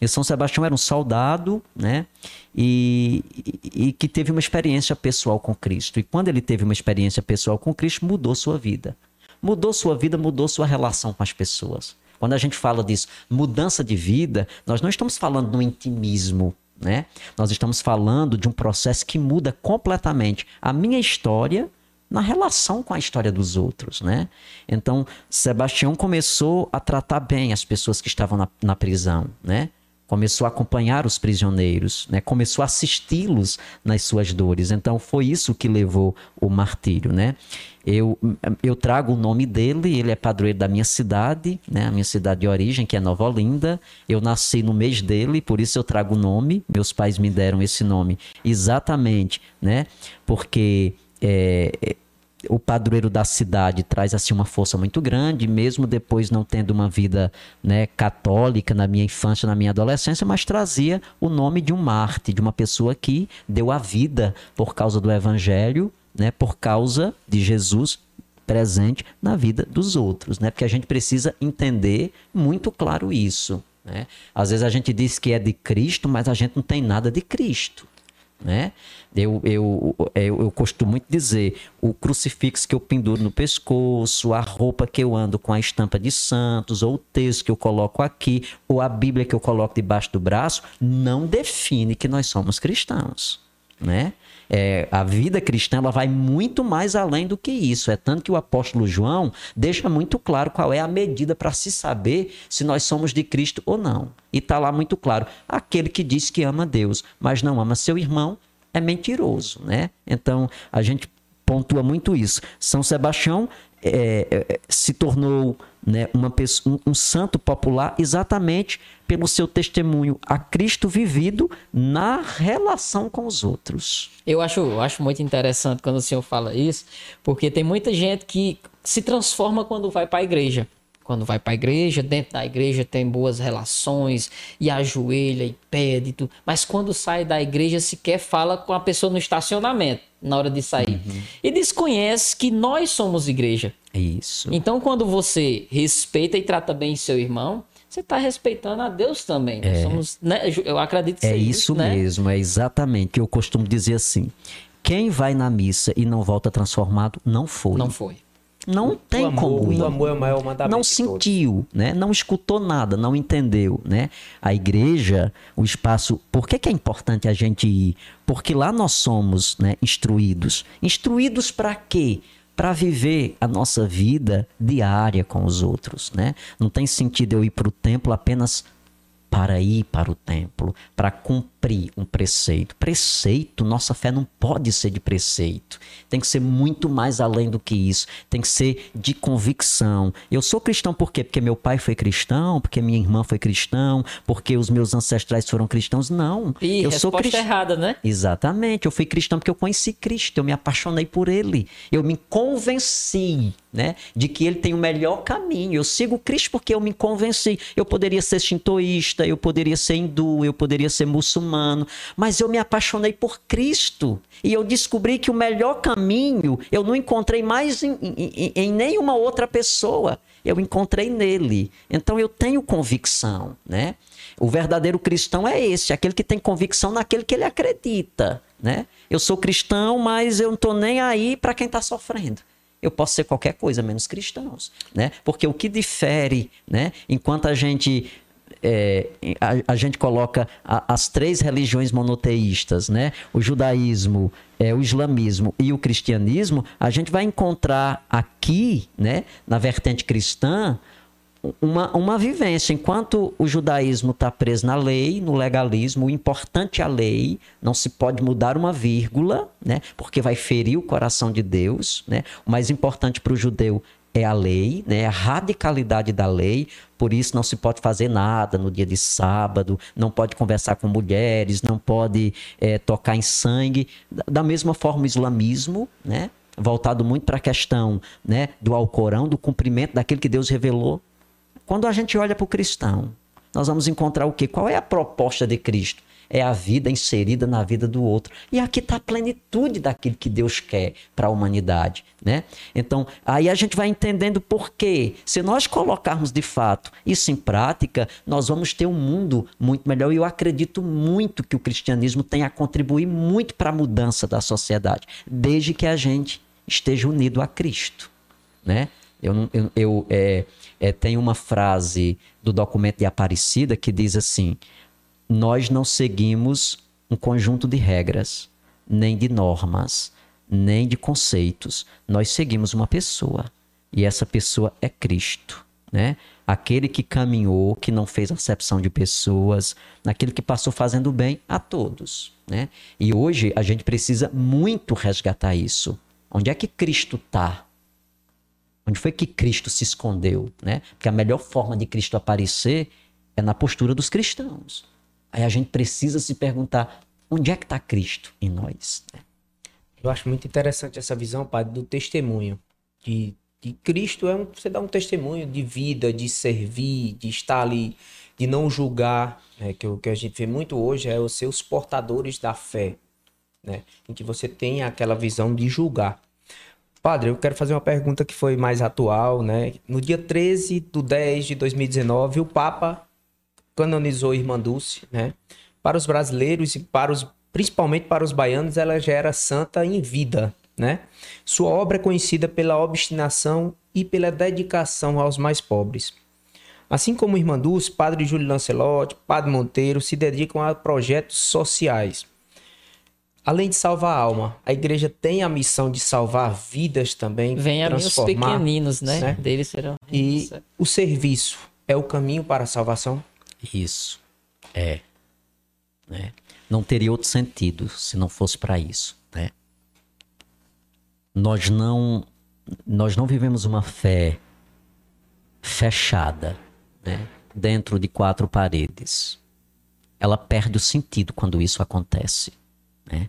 E São Sebastião era um soldado, né? E, e, e, que teve uma experiência pessoal com Cristo. E quando ele teve uma experiência pessoal com Cristo, mudou sua vida mudou sua vida, mudou sua relação com as pessoas. Quando a gente fala disso, mudança de vida, nós não estamos falando do intimismo, né? Nós estamos falando de um processo que muda completamente a minha história na relação com a história dos outros, né? Então, Sebastião começou a tratar bem as pessoas que estavam na, na prisão, né? Começou a acompanhar os prisioneiros, né? começou a assisti-los nas suas dores. Então foi isso que levou o martírio, né? Eu, eu trago o nome dele, ele é padroeiro da minha cidade, né? a minha cidade de origem, que é Nova Olinda. Eu nasci no mês dele, por isso eu trago o nome. Meus pais me deram esse nome exatamente, né? Porque é, o padroeiro da cidade traz assim uma força muito grande, mesmo depois não tendo uma vida né, católica na minha infância, na minha adolescência, mas trazia o nome de um mártir, de uma pessoa que deu a vida por causa do evangelho, né, por causa de Jesus presente na vida dos outros, né? Porque a gente precisa entender muito claro isso, né? Às vezes a gente diz que é de Cristo, mas a gente não tem nada de Cristo né? Eu, eu, eu, eu costumo muito dizer, o crucifixo que eu penduro no pescoço, a roupa que eu ando com a estampa de santos, ou o texto que eu coloco aqui, ou a Bíblia que eu coloco debaixo do braço, não define que nós somos cristãos, né? É, a vida cristã ela vai muito mais além do que isso. É tanto que o apóstolo João deixa muito claro qual é a medida para se saber se nós somos de Cristo ou não. E está lá muito claro: aquele que diz que ama Deus, mas não ama seu irmão, é mentiroso, né? Então a gente pontua muito isso. São Sebastião é, é, se tornou né, uma pessoa, um, um, santo popular exatamente pelo seu testemunho a Cristo vivido na relação com os outros. Eu acho, eu acho muito interessante quando o senhor fala isso, porque tem muita gente que se transforma quando vai para a igreja. Quando vai para a igreja, dentro da igreja tem boas relações e ajoelha e pede, tudo. mas quando sai da igreja sequer fala com a pessoa no estacionamento na hora de sair. Uhum. E desconhece que nós somos igreja. Isso. Então, quando você respeita e trata bem seu irmão, você está respeitando a Deus também. É. Somos, né? Eu acredito que É isso, isso né? mesmo, é exatamente. Eu costumo dizer assim: quem vai na missa e não volta transformado, não foi. Não foi. Não tem amor, como o ir. amor é o maior mandamento Não sentiu, né? Não escutou nada, não entendeu, né? A igreja, o espaço. Por que, que é importante a gente ir? Porque lá nós somos, né, instruídos. Instruídos para quê? Para viver a nossa vida diária com os outros, né? Não tem sentido eu ir para o templo apenas para ir para o templo, para cumprir um preceito. Preceito, nossa fé não pode ser de preceito. Tem que ser muito mais além do que isso. Tem que ser de convicção. Eu sou cristão por quê? Porque meu pai foi cristão, porque minha irmã foi cristão, porque os meus ancestrais foram cristãos. Não. Ih, eu sou cristão. errada, né? Exatamente. Eu fui cristão porque eu conheci Cristo, eu me apaixonei por ele. Eu me convenci, né, de que ele tem o melhor caminho. Eu sigo Cristo porque eu me convenci. Eu poderia ser shintoísta, eu poderia ser hindu, eu poderia ser muçulmano, mas eu me apaixonei por Cristo. E eu descobri que o melhor caminho eu não encontrei mais em, em- em nenhuma outra pessoa. Eu encontrei nele. Então eu tenho convicção, né? O verdadeiro cristão é esse, aquele que tem convicção naquele que ele acredita, né? Eu sou cristão, mas eu não tô nem aí para quem está sofrendo. Eu posso ser qualquer coisa menos cristãos, né? Porque o que difere, né? Enquanto a gente é, a, a gente coloca a- as três religiões monoteístas, né? O judaísmo, é, o islamismo e o cristianismo, a gente vai encontrar aqui, né? Na vertente cristã, uma, uma vivência. Enquanto o judaísmo está preso na lei, no legalismo, o importante é a lei, não se pode mudar uma vírgula, né? porque vai ferir o coração de Deus. Né? O mais importante para o judeu é a lei, né? a radicalidade da lei, por isso não se pode fazer nada no dia de sábado, não pode conversar com mulheres, não pode eh, tocar em sangue. Da- Da mesma forma, o islamismo, né? voltado muito para a questão né? do Alcorão, do cumprimento daquilo que Deus revelou quando a gente olha para o cristão, nós vamos encontrar o quê? Qual é a proposta de Cristo? É a vida inserida na vida do outro. E aqui está a plenitude daquilo que Deus quer para a humanidade. Né? Então, aí a gente vai entendendo por quê. Se nós colocarmos de fato isso em prática, nós vamos ter um mundo muito melhor. E eu acredito muito que o cristianismo tem a contribuir muito para a mudança da sociedade, desde que a gente esteja unido a Cristo né? Eu, eu, eu é, é, tenho uma frase do documento de Aparecida que diz assim: nós não seguimos um conjunto de regras, nem de normas, nem de conceitos. Nós seguimos uma pessoa. E essa pessoa é Cristo. Né? Aquele que caminhou, que não fez acepção de pessoas, aquele que passou fazendo bem a todos. Né? E hoje a gente precisa muito resgatar isso. Onde é que Cristo está? Onde foi que Cristo se escondeu, né? Porque a melhor forma de Cristo aparecer é na postura dos cristãos. Aí a gente precisa se perguntar, onde é que está Cristo em nós? Eu acho muito interessante essa visão, padre, do testemunho. De, de Cristo é um, você dá um testemunho de vida, de servir, de estar ali, de não julgar. né? Que o que a gente vê muito hoje é os seus portadores da fé, né? Em que você tem aquela visão de julgar. Padre, eu quero fazer uma pergunta que foi mais atual, né? No dia 13 de 10 de 2019, o Papa canonizou Irmã Dulce, né? Para os brasileiros e para os principalmente para os baianos, ela já era santa em vida, né? Sua obra é conhecida pela obstinação e pela dedicação aos mais pobres. Assim como Irmã Dulce, Padre Júlio Lancelotti, Padre Monteiro se dedicam a projetos sociais. Além de salvar a alma, a igreja tem a missão de salvar vidas também, Vem a mim os pequeninos, né? né? Deles serão. E o serviço é o caminho para a salvação? Isso. É. Né? Não teria outro sentido se não fosse para isso. Né? Nós não nós não vivemos uma fé fechada, né? dentro de quatro paredes. Ela perde o sentido quando isso acontece. Né?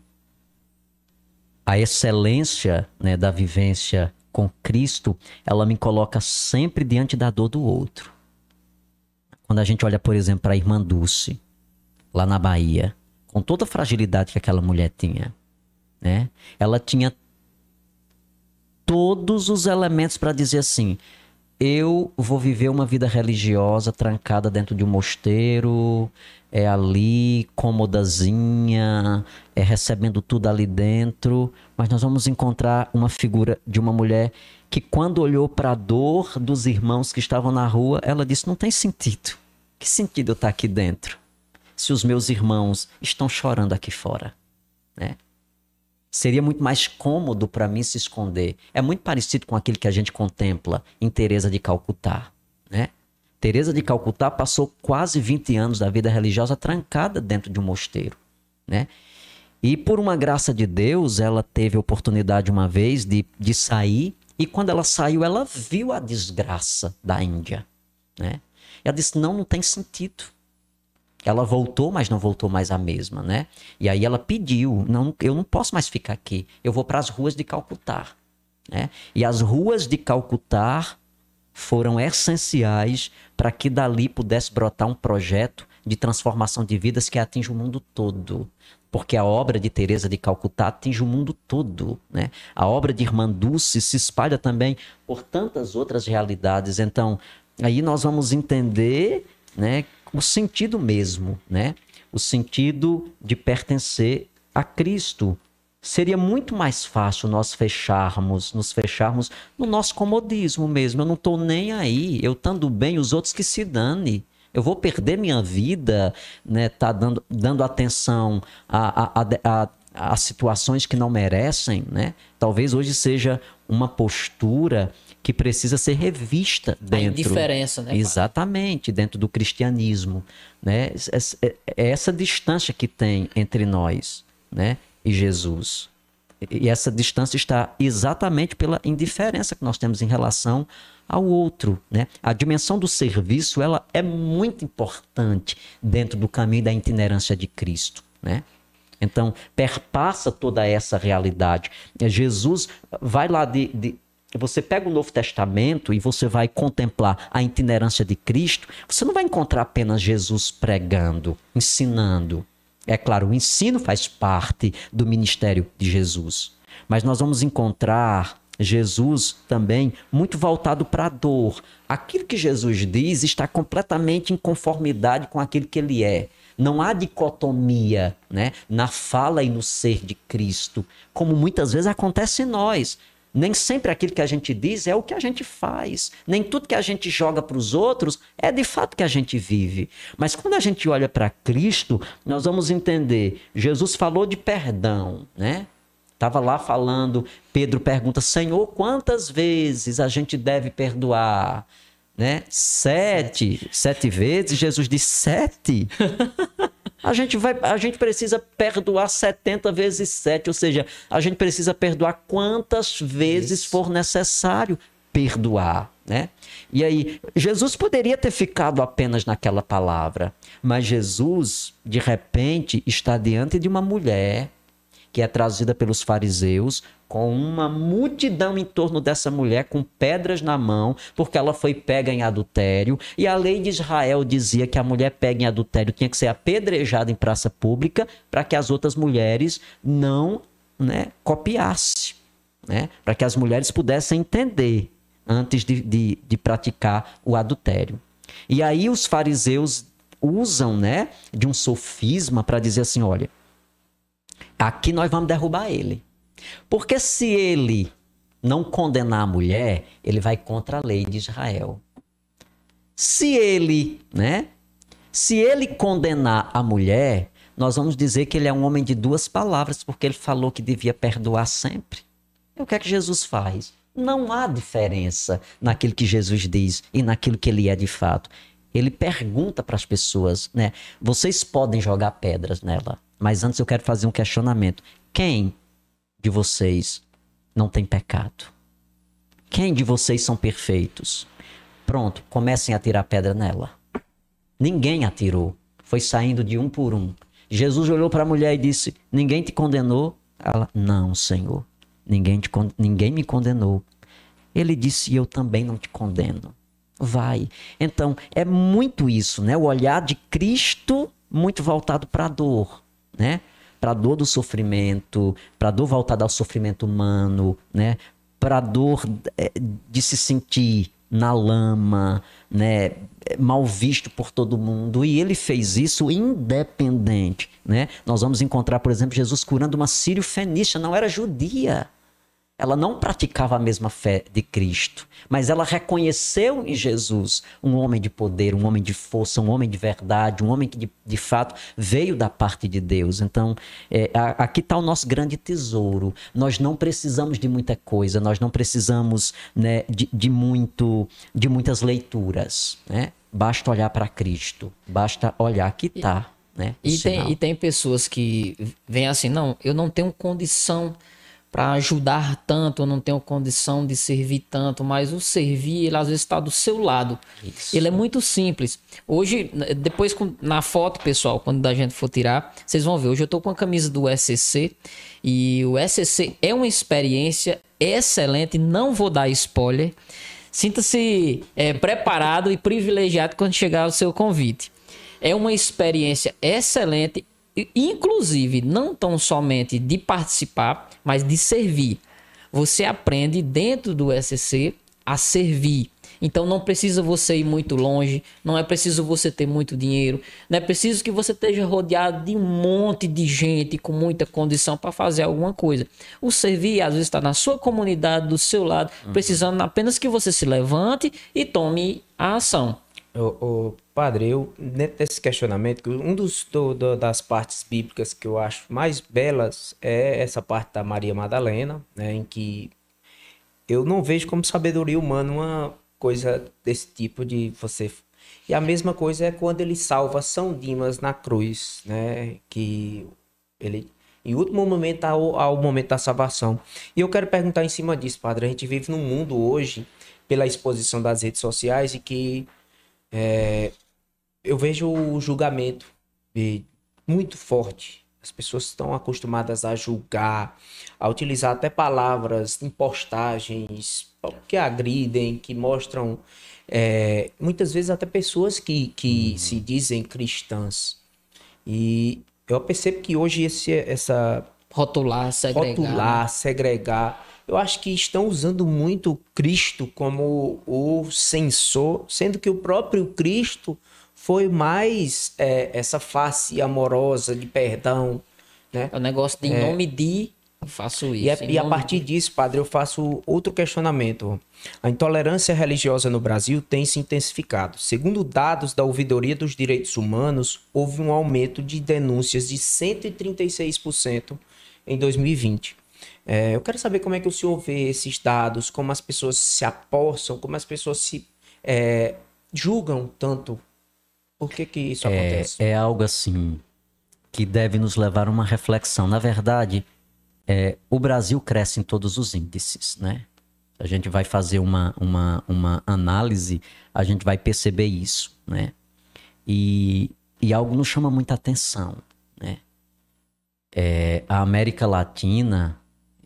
A excelência né, da vivência com Cristo, ela me coloca sempre diante da dor do outro. Quando a gente olha, por exemplo, para a irmã Dulce, lá na Bahia, com toda a fragilidade que aquela mulher tinha, né? Ela tinha todos os elementos para dizer assim: eu vou viver uma vida religiosa trancada dentro de um mosteiro, é ali, cômodazinha, é recebendo tudo ali dentro, mas nós vamos encontrar uma figura de uma mulher que quando olhou para a dor dos irmãos que estavam na rua, ela disse: Não tem sentido. Que sentido eu estar aqui dentro? Se os meus irmãos estão chorando aqui fora, né? Seria muito mais cômodo para mim se esconder. É muito parecido com aquilo que a gente contempla em Teresa de Calcutá, né? Teresa de Calcutá passou quase 20 anos da vida religiosa trancada dentro de um mosteiro, né? E por uma graça de Deus, ela teve oportunidade uma vez de, de sair e quando ela saiu, ela viu a desgraça da Índia. Né? Ela disse: não, não tem sentido. Ela voltou, mas não voltou mais a mesma, né? E aí ela pediu: não, eu não posso mais ficar aqui. Eu vou para as ruas de Calcutá. Né? E as ruas de Calcutá foram essenciais para que dali pudesse brotar um projeto de transformação de vidas que atinge o mundo todo porque a obra de Teresa de Calcutá atinge o mundo todo, né? A obra de Irmã Dulce se espalha também por tantas outras realidades. Então, aí nós vamos entender, né, o sentido mesmo, né? O sentido de pertencer a Cristo. Seria muito mais fácil nós fecharmos, nos fecharmos no nosso comodismo mesmo. Eu não estou nem aí. Eu estando bem, os outros que se dane eu vou perder minha vida, né? Tá dando, dando atenção a, a, a, a, situações que não merecem, né? Talvez hoje seja uma postura que precisa ser revista dentro. A indiferença, né? Exatamente, dentro do cristianismo, né? É, é essa distância que tem entre nós, né? E Jesus. E essa distância está exatamente pela indiferença que nós temos em relação ao outro. Né? A dimensão do serviço ela é muito importante dentro do caminho da itinerância de Cristo. Né? Então, perpassa toda essa realidade. Jesus vai lá de, de, Você pega o Novo Testamento e você vai contemplar a itinerância de Cristo, você não vai encontrar apenas Jesus pregando, ensinando. É claro, o ensino faz parte do ministério de Jesus. Mas nós vamos encontrar Jesus também muito voltado para a dor. Aquilo que Jesus diz está completamente em conformidade com aquilo que ele é. Não há dicotomia né, na fala e no ser de Cristo, como muitas vezes acontece em nós. Nem sempre aquilo que a gente diz é o que a gente faz. Nem tudo que a gente joga para os outros é de fato que a gente vive. Mas quando a gente olha para Cristo, nós vamos entender. Jesus falou de perdão, né? Estava lá falando, Pedro pergunta: Senhor, quantas vezes a gente deve perdoar? Né? Sete, sete vezes. Jesus diz: sete. A gente, vai, a gente precisa perdoar 70 vezes 7, ou seja, a gente precisa perdoar quantas vezes Isso. for necessário perdoar, né? E aí, Jesus poderia ter ficado apenas naquela palavra, mas Jesus, de repente, está diante de uma mulher que é trazida pelos fariseus, com uma multidão em torno dessa mulher, com pedras na mão, porque ela foi pega em adultério. E a lei de Israel dizia que a mulher pega em adultério tinha que ser apedrejada em praça pública, para que as outras mulheres não né, copiassem. Né? Para que as mulheres pudessem entender antes de, de, de praticar o adultério. E aí os fariseus usam né, de um sofisma para dizer assim: olha Aqui nós vamos derrubar ele. Porque se ele não condenar a mulher, ele vai contra a lei de Israel. Se ele, né? Se ele condenar a mulher, nós vamos dizer que ele é um homem de duas palavras, porque ele falou que devia perdoar sempre. E o que é que Jesus faz? Não há diferença naquilo que Jesus diz e naquilo que ele é de fato. Ele pergunta para as pessoas, né? Vocês podem jogar pedras nela. Mas antes eu quero fazer um questionamento. Quem de vocês não tem pecado? Quem de vocês são perfeitos? Pronto, comecem a tirar pedra nela. Ninguém atirou. Foi saindo de um por um. Jesus olhou para a mulher e disse: Ninguém te condenou? Ela: Não, Senhor. Ninguém, te, ninguém me condenou. Ele disse: Eu também não te condeno. Vai. Então, é muito isso, né? O olhar de Cristo muito voltado para a dor né? Para dor do sofrimento, para dor voltada ao sofrimento humano, né? Para dor é, de se sentir na lama, né, mal visto por todo mundo, e ele fez isso independente, né? Nós vamos encontrar, por exemplo, Jesus curando uma sírio-fenícia, não era judia. Ela não praticava a mesma fé de Cristo, mas ela reconheceu em Jesus um homem de poder, um homem de força, um homem de verdade, um homem que de, de fato veio da parte de Deus. Então, é, aqui está o nosso grande tesouro. Nós não precisamos de muita coisa, nós não precisamos né, de, de, muito, de muitas leituras. Né? Basta olhar para Cristo, basta olhar que está. Né, e, tem, e tem pessoas que vêm assim, não, eu não tenho condição para ajudar tanto, eu não tenho condição de servir tanto, mas o servir, ele às vezes está do seu lado. Isso. Ele é muito simples. Hoje, depois na foto, pessoal, quando a gente for tirar, vocês vão ver. Hoje eu estou com a camisa do SCC e o SCC é uma experiência excelente. Não vou dar spoiler. Sinta-se é, preparado e privilegiado quando chegar o seu convite. É uma experiência excelente, inclusive não tão somente de participar, mas de servir. Você aprende dentro do SC a servir. Então não precisa você ir muito longe, não é preciso você ter muito dinheiro, não é preciso que você esteja rodeado de um monte de gente com muita condição para fazer alguma coisa. O servir às vezes está na sua comunidade, do seu lado, uhum. precisando apenas que você se levante e tome a ação. O, padre, eu, dentro desse questionamento, um dos do, do, das partes bíblicas que eu acho mais belas é essa parte da Maria Madalena, né, em que eu não vejo como sabedoria humana uma coisa desse tipo de você. E a mesma coisa é quando ele salva São Dimas na cruz, né, que ele em último momento ao, ao momento da salvação. E eu quero perguntar em cima disso, padre. A gente vive num mundo hoje, pela exposição das redes sociais, e que é, eu vejo o julgamento muito forte. As pessoas estão acostumadas a julgar, a utilizar até palavras em postagens que agridem, que mostram é, muitas vezes até pessoas que, que uhum. se dizem cristãs. E eu percebo que hoje esse, essa. Rotular, segregar. Rotular, segregar eu acho que estão usando muito Cristo como o censor, sendo que o próprio Cristo foi mais é, essa face amorosa de perdão. Né? É o negócio de em é. nome de faço isso. E, é, e a partir de... disso, padre, eu faço outro questionamento. A intolerância religiosa no Brasil tem se intensificado. Segundo dados da Ouvidoria dos Direitos Humanos, houve um aumento de denúncias de 136% em 2020. É, eu quero saber como é que o senhor vê esses dados, como as pessoas se apossam, como as pessoas se é, julgam tanto. Por que, que isso é, acontece? É algo assim que deve nos levar a uma reflexão. Na verdade, é, o Brasil cresce em todos os índices, né? A gente vai fazer uma, uma, uma análise, a gente vai perceber isso, né? E, e algo nos chama muita atenção, né? É, a América Latina,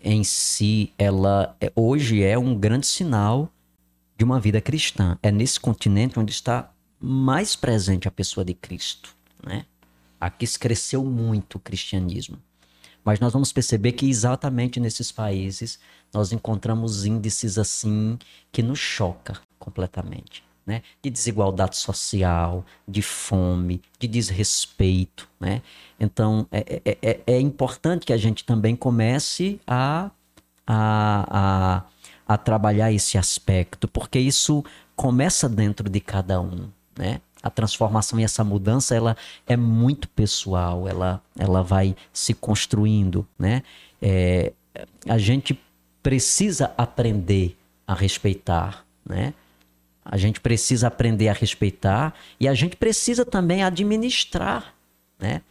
em si, ela é, hoje é um grande sinal de uma vida cristã. É nesse continente onde está mais presente a pessoa de Cristo, né? Aqui cresceu muito o cristianismo. Mas nós vamos perceber que exatamente nesses países nós encontramos índices assim que nos choca completamente. Né? de desigualdade social, de fome, de desrespeito. Né? Então, é, é, é, é importante que a gente também comece a, a, a, a, trabalhar esse aspecto, porque isso começa dentro de cada um. Né? A transformação e essa mudança ela é muito pessoal, ela, ela vai se construindo. Né? É, a gente precisa aprender a respeitar. Né? A gente precisa aprender a respeitar e a gente precisa também administrar, né?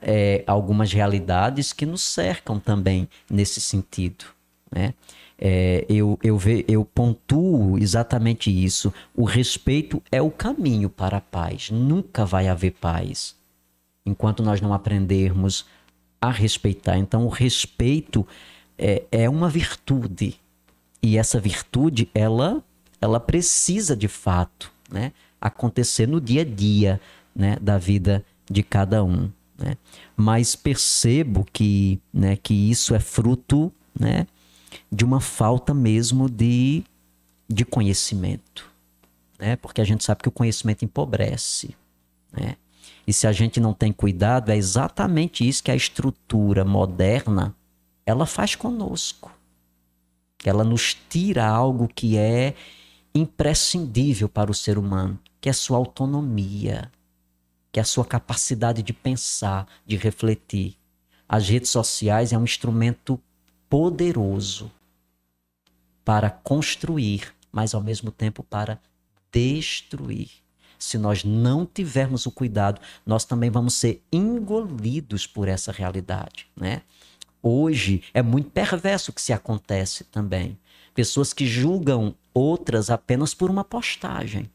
É, algumas realidades que nos cercam também nesse sentido, né? É, eu, eu, ve, eu pontuo exatamente isso. O respeito é o caminho para a paz. Nunca vai haver paz enquanto nós não aprendermos a respeitar. Então, o respeito é, é uma virtude. E essa virtude, ela ela precisa de fato né, acontecer no dia a dia né, da vida de cada um. Né? Mas percebo que, né, que isso é fruto né, de uma falta mesmo de, de conhecimento. Né? Porque a gente sabe que o conhecimento empobrece. Né? E se a gente não tem cuidado, é exatamente isso que a estrutura moderna ela faz conosco. Ela nos tira algo que é imprescindível para o ser humano, que é sua autonomia, que é a sua capacidade de pensar, de refletir. As redes sociais é um instrumento poderoso para construir, mas ao mesmo tempo para destruir. Se nós não tivermos o cuidado, nós também vamos ser engolidos por essa realidade, né? Hoje é muito perverso o que se acontece também. Pessoas que julgam outras apenas por uma postagem,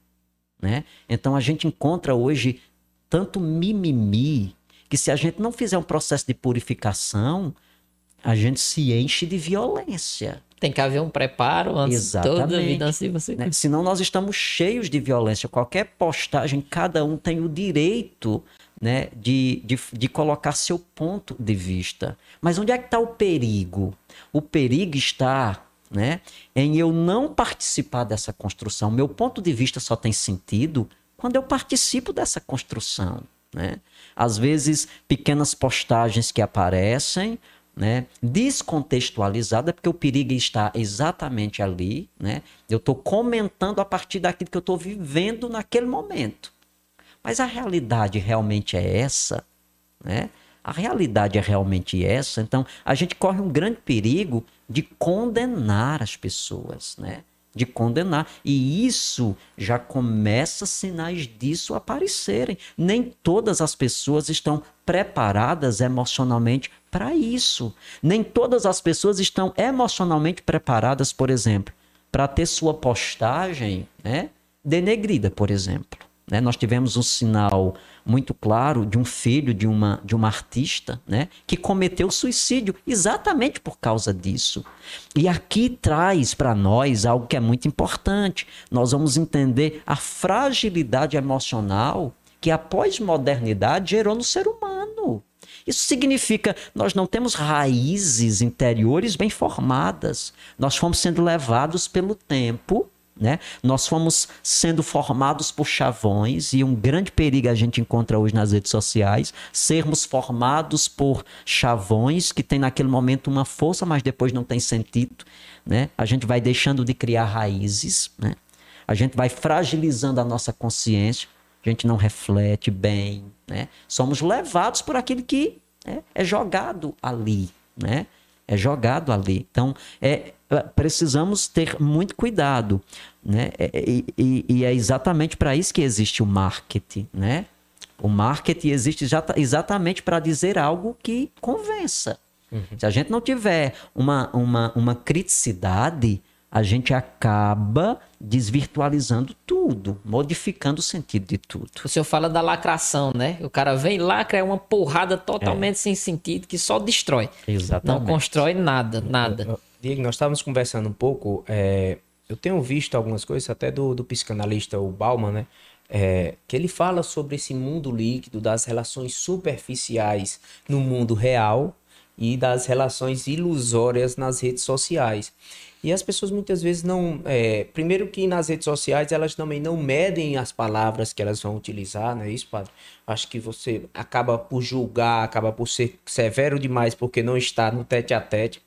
né? Então a gente encontra hoje tanto mimimi que se a gente não fizer um processo de purificação, a gente se enche de violência. Tem que haver um preparo antes Exatamente. toda a vida assim você. Né? Senão nós estamos cheios de violência. Qualquer postagem, cada um tem o direito né, de, de, de colocar seu ponto de vista. Mas onde é que está o perigo? O perigo está né, em eu não participar dessa construção. Meu ponto de vista só tem sentido quando eu participo dessa construção. Né? Às vezes, pequenas postagens que aparecem, né, descontextualizada, porque o perigo está exatamente ali, né? Eu estou comentando a partir daquilo que eu estou vivendo naquele momento. Mas a realidade realmente é essa, né? A realidade é realmente essa, então a gente corre um grande perigo de condenar as pessoas, né? de condenar. E isso já começa sinais disso aparecerem. Nem todas as pessoas estão preparadas emocionalmente para isso. Nem todas as pessoas estão emocionalmente preparadas, por exemplo, para ter sua postagem né, denegrida, por exemplo. Né? Nós tivemos um sinal muito claro de um filho de uma, de uma artista né, que cometeu suicídio exatamente por causa disso. E aqui traz para nós algo que é muito importante. Nós vamos entender a fragilidade emocional que a pós-modernidade gerou no ser humano. Isso significa nós não temos raízes interiores bem formadas. Nós fomos sendo levados pelo tempo né? Nós fomos sendo formados por chavões e um grande perigo a gente encontra hoje nas redes sociais, sermos formados por chavões que tem naquele momento uma força, mas depois não tem sentido, né? A gente vai deixando de criar raízes, né? A gente vai fragilizando a nossa consciência, a gente não reflete bem, né? Somos levados por aquilo que é, é jogado ali, né? É jogado ali. Então, é, precisamos ter muito cuidado. Né? É, é, e, e, e é exatamente para isso que existe o marketing. Né? O marketing existe exatamente para dizer algo que convença. Uhum. Se a gente não tiver uma, uma, uma criticidade, a gente acaba desvirtualizando tudo, modificando o sentido de tudo. O senhor fala da lacração, né? O cara vem lacra, é uma porrada totalmente é. sem sentido que só destrói. Exatamente. Não constrói nada, nada. Diego, nós estávamos conversando um pouco. É, eu tenho visto algumas coisas, até do, do psicanalista, o Bauman, né? É, que ele fala sobre esse mundo líquido, das relações superficiais no mundo real e das relações ilusórias nas redes sociais. E as pessoas muitas vezes não. É, primeiro que nas redes sociais elas também não medem as palavras que elas vão utilizar, não é isso, padre? Acho que você acaba por julgar, acaba por ser severo demais porque não está no tete a tete.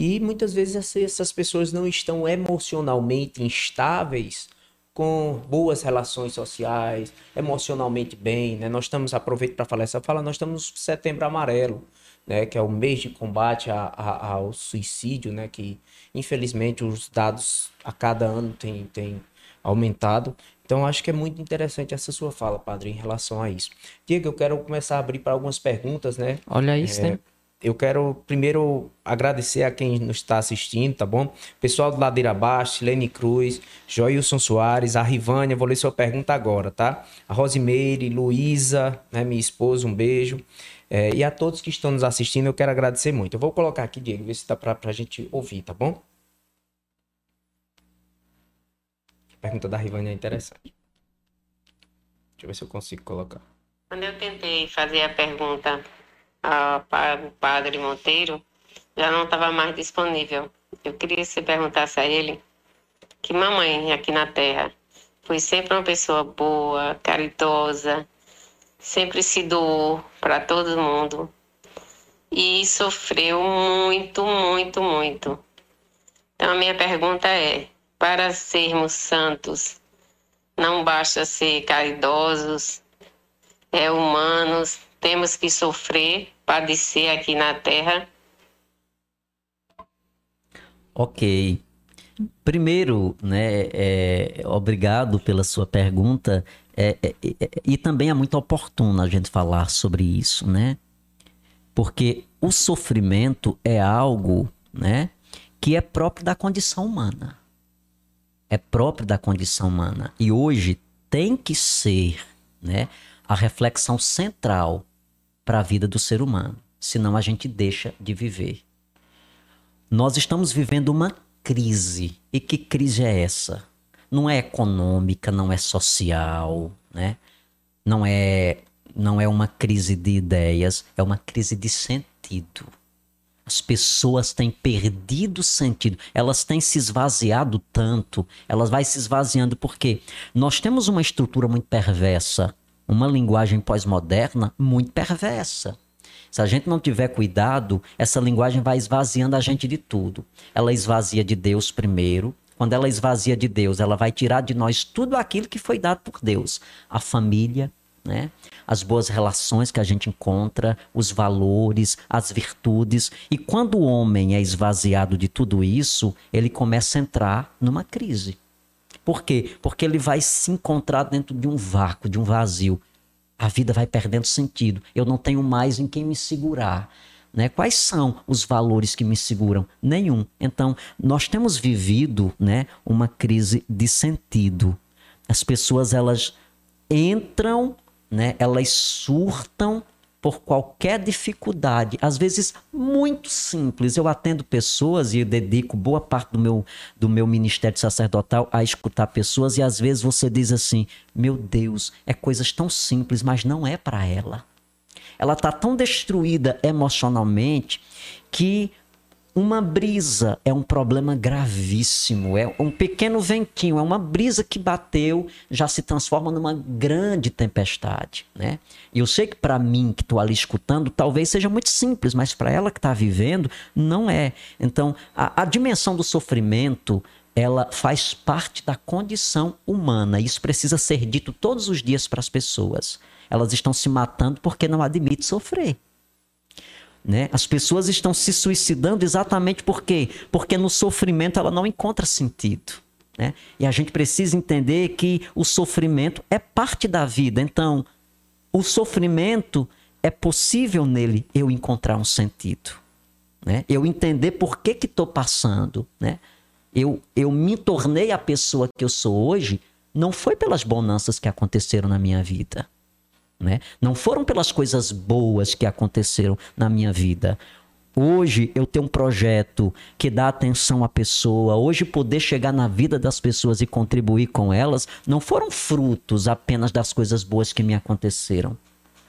E muitas vezes essas pessoas não estão emocionalmente instáveis com boas relações sociais, emocionalmente bem, né? Nós estamos, aproveito para falar essa fala, nós estamos setembro amarelo, né? Que é o mês de combate a, a, ao suicídio, né? Que infelizmente os dados a cada ano têm tem aumentado. Então acho que é muito interessante essa sua fala, padre, em relação a isso. Diego, eu quero começar a abrir para algumas perguntas, né? Olha isso, é, né? Eu quero primeiro agradecer a quem nos está assistindo, tá bom? Pessoal do Ladeira Abaixo, Lene Cruz, Joilson Soares, a Rivânia, vou ler sua pergunta agora, tá? A Rosimeire, Luísa, né, minha esposa, um beijo. É, e a todos que estão nos assistindo, eu quero agradecer muito. Eu vou colocar aqui, Diego, ver se dá pra, pra gente ouvir, tá bom? A pergunta da Rivânia é interessante. Deixa eu ver se eu consigo colocar. Quando eu tentei fazer a pergunta para o padre Monteiro já não estava mais disponível. Eu queria que você perguntasse a ele que mamãe aqui na Terra foi sempre uma pessoa boa, caridosa, sempre se doou para todo mundo e sofreu muito, muito, muito. Então, a minha pergunta é: para sermos santos, não basta ser caridosos, é, humanos, temos que sofrer, padecer aqui na terra? Ok. Primeiro, né, é, obrigado pela sua pergunta. É, é, é, e também é muito oportuno a gente falar sobre isso, né? Porque o sofrimento é algo, né, que é próprio da condição humana. É próprio da condição humana. E hoje tem que ser, né, a reflexão central para a vida do ser humano. Senão a gente deixa de viver. Nós estamos vivendo uma crise. E que crise é essa? Não é econômica, não é social, né? Não é não é uma crise de ideias, é uma crise de sentido. As pessoas têm perdido sentido, elas têm se esvaziado tanto, elas vão se esvaziando porque nós temos uma estrutura muito perversa, uma linguagem pós-moderna muito perversa. Se a gente não tiver cuidado, essa linguagem vai esvaziando a gente de tudo. Ela esvazia de Deus primeiro. Quando ela esvazia de Deus, ela vai tirar de nós tudo aquilo que foi dado por Deus: a família, né? as boas relações que a gente encontra, os valores, as virtudes. E quando o homem é esvaziado de tudo isso, ele começa a entrar numa crise. Por quê? Porque ele vai se encontrar dentro de um vácuo, de um vazio a vida vai perdendo sentido. Eu não tenho mais em quem me segurar. Né? Quais são os valores que me seguram? Nenhum. Então, nós temos vivido né, uma crise de sentido. As pessoas elas entram, né, elas surtam por qualquer dificuldade, às vezes muito simples. Eu atendo pessoas e dedico boa parte do meu, do meu ministério sacerdotal a escutar pessoas, e às vezes você diz assim: meu Deus, é coisas tão simples, mas não é para ela. Ela está tão destruída emocionalmente que uma brisa é um problema gravíssimo, é um pequeno ventinho, é uma brisa que bateu, já se transforma numa grande tempestade, né? E eu sei que para mim que estou ali escutando, talvez seja muito simples, mas para ela que está vivendo, não é. Então, a, a dimensão do sofrimento, ela faz parte da condição humana. Isso precisa ser dito todos os dias para as pessoas. Elas estão se matando porque não admitem sofrer. Né? As pessoas estão se suicidando exatamente por quê? Porque no sofrimento ela não encontra sentido. Né? E a gente precisa entender que o sofrimento é parte da vida. Então, o sofrimento é possível nele eu encontrar um sentido. Né? Eu entender por que estou passando. Né? Eu, eu me tornei a pessoa que eu sou hoje, não foi pelas bonanças que aconteceram na minha vida. Né? Não foram pelas coisas boas que aconteceram na minha vida. Hoje eu tenho um projeto que dá atenção à pessoa. Hoje poder chegar na vida das pessoas e contribuir com elas não foram frutos apenas das coisas boas que me aconteceram.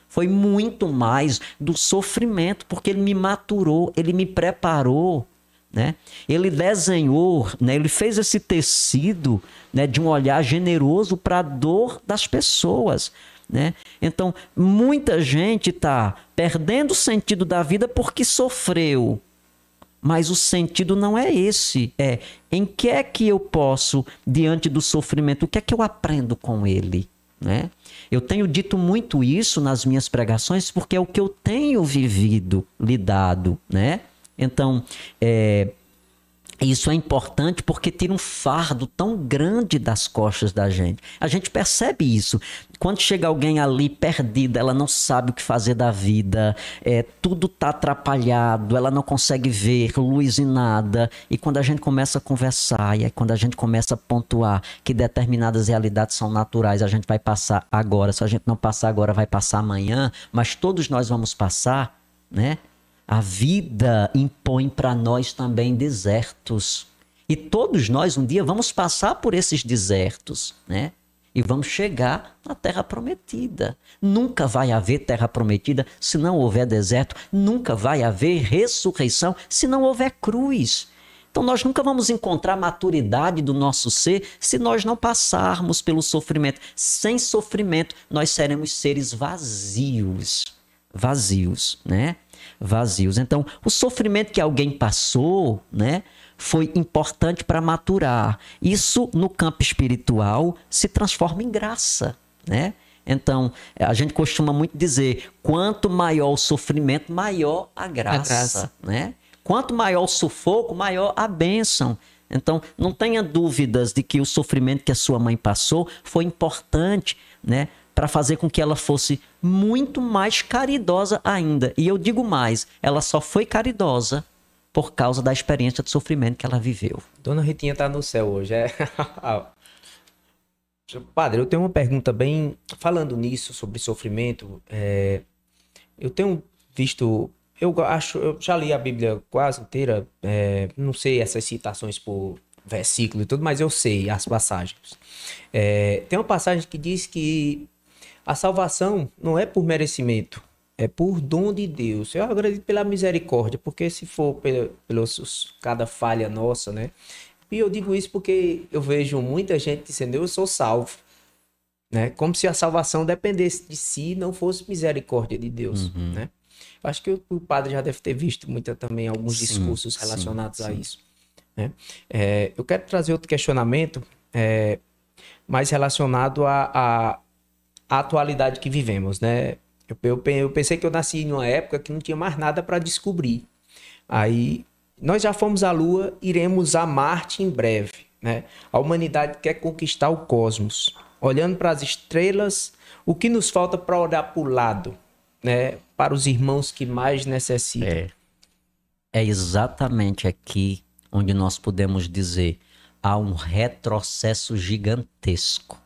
Foi muito mais do sofrimento, porque ele me maturou, ele me preparou. Né? Ele desenhou, né? ele fez esse tecido né, de um olhar generoso para a dor das pessoas. Né? Então, muita gente está perdendo o sentido da vida porque sofreu. Mas o sentido não é esse. É em que é que eu posso, diante do sofrimento, o que é que eu aprendo com ele? Né? Eu tenho dito muito isso nas minhas pregações porque é o que eu tenho vivido, lidado. Né? Então, é, isso é importante porque tira um fardo tão grande das costas da gente. A gente percebe isso. Quando chega alguém ali perdida, ela não sabe o que fazer da vida, é, tudo tá atrapalhado, ela não consegue ver luz em nada. E quando a gente começa a conversar, e é quando a gente começa a pontuar que determinadas realidades são naturais, a gente vai passar agora. Se a gente não passar agora, vai passar amanhã, mas todos nós vamos passar, né? A vida impõe para nós também desertos. E todos nós um dia vamos passar por esses desertos, né? E vamos chegar na terra prometida. Nunca vai haver terra prometida se não houver deserto. Nunca vai haver ressurreição se não houver cruz. Então nós nunca vamos encontrar maturidade do nosso ser se nós não passarmos pelo sofrimento. Sem sofrimento, nós seremos seres vazios. Vazios, né? vazios. Então, o sofrimento que alguém passou, né, foi importante para maturar. Isso no campo espiritual se transforma em graça, né? Então, a gente costuma muito dizer: quanto maior o sofrimento, maior a graça, a graça. né? Quanto maior o sufoco, maior a bênção. Então, não tenha dúvidas de que o sofrimento que a sua mãe passou foi importante, né? Para fazer com que ela fosse muito mais caridosa ainda. E eu digo mais: ela só foi caridosa por causa da experiência de sofrimento que ela viveu. Dona Ritinha está no céu hoje. É... Padre, eu tenho uma pergunta bem. Falando nisso, sobre sofrimento, é... eu tenho visto eu acho, eu já li a Bíblia quase inteira, é, não sei essas citações por versículo e tudo, mas eu sei as passagens. É, tem uma passagem que diz que a salvação não é por merecimento, é por dom de Deus. Eu agradeço pela misericórdia, porque se for pelo, pelo cada falha nossa, né? E eu digo isso porque eu vejo muita gente dizendo, eu sou salvo. Né? Como se a salvação dependesse de si, não fosse misericórdia de Deus, uhum. né? Acho que o, padre já deve ter visto muita também alguns sim, discursos relacionados sim, a sim. isso. Né? É, eu quero trazer outro questionamento é, mais relacionado à atualidade que vivemos, né? Eu, eu, eu, pensei que eu nasci em uma época que não tinha mais nada para descobrir. Aí nós já fomos à Lua, iremos a Marte em breve. Né? A humanidade quer conquistar o cosmos. Olhando para as estrelas, o que nos falta para olhar para o lado? né, para os irmãos que mais necessitam. É. é exatamente aqui onde nós podemos dizer há um retrocesso gigantesco.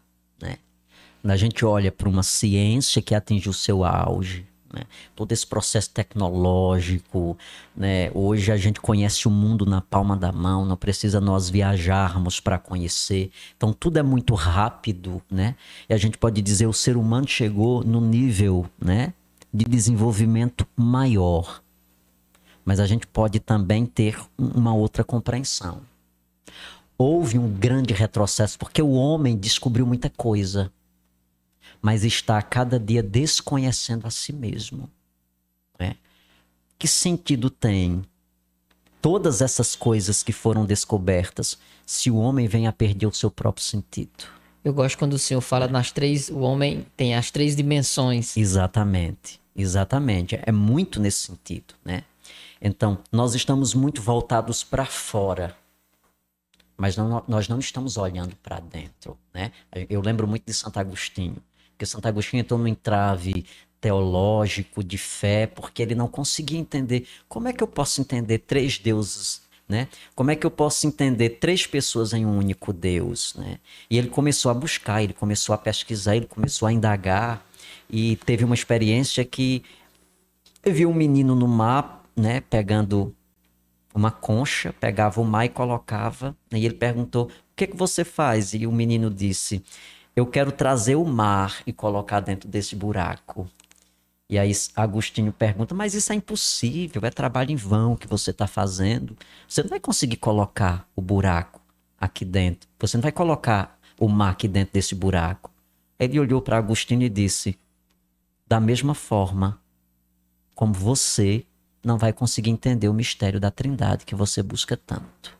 A gente olha para uma ciência que atingiu seu auge, né? todo esse processo tecnológico. Né? Hoje a gente conhece o mundo na palma da mão, não precisa nós viajarmos para conhecer. Então tudo é muito rápido. Né? E a gente pode dizer o ser humano chegou no nível né? de desenvolvimento maior. Mas a gente pode também ter uma outra compreensão. Houve um grande retrocesso porque o homem descobriu muita coisa, mas está a cada dia desconhecendo a si mesmo. Né? Que sentido tem todas essas coisas que foram descobertas se o homem vem a perder o seu próprio sentido? Eu gosto quando o senhor fala nas três, o homem tem as três dimensões. Exatamente. Exatamente, é muito nesse sentido, né? Então, nós estamos muito voltados para fora, mas não, nós não estamos olhando para dentro, né? Eu lembro muito de Santo Agostinho, que Santo Agostinho entrou no entrave teológico de fé, porque ele não conseguia entender como é que eu posso entender três deuses né? Como é que eu posso entender três pessoas em um único Deus, né? E ele começou a buscar, ele começou a pesquisar, ele começou a indagar, e teve uma experiência que viu um menino no mar, né, pegando uma concha, pegava o mar e colocava, e ele perguntou: "O que que você faz?" E o menino disse: "Eu quero trazer o mar e colocar dentro desse buraco." E aí Agostinho pergunta: "Mas isso é impossível, é trabalho em vão que você está fazendo. Você não vai conseguir colocar o buraco aqui dentro. Você não vai colocar o mar aqui dentro desse buraco." Ele olhou para Agostinho e disse: da mesma forma como você não vai conseguir entender o mistério da Trindade que você busca tanto.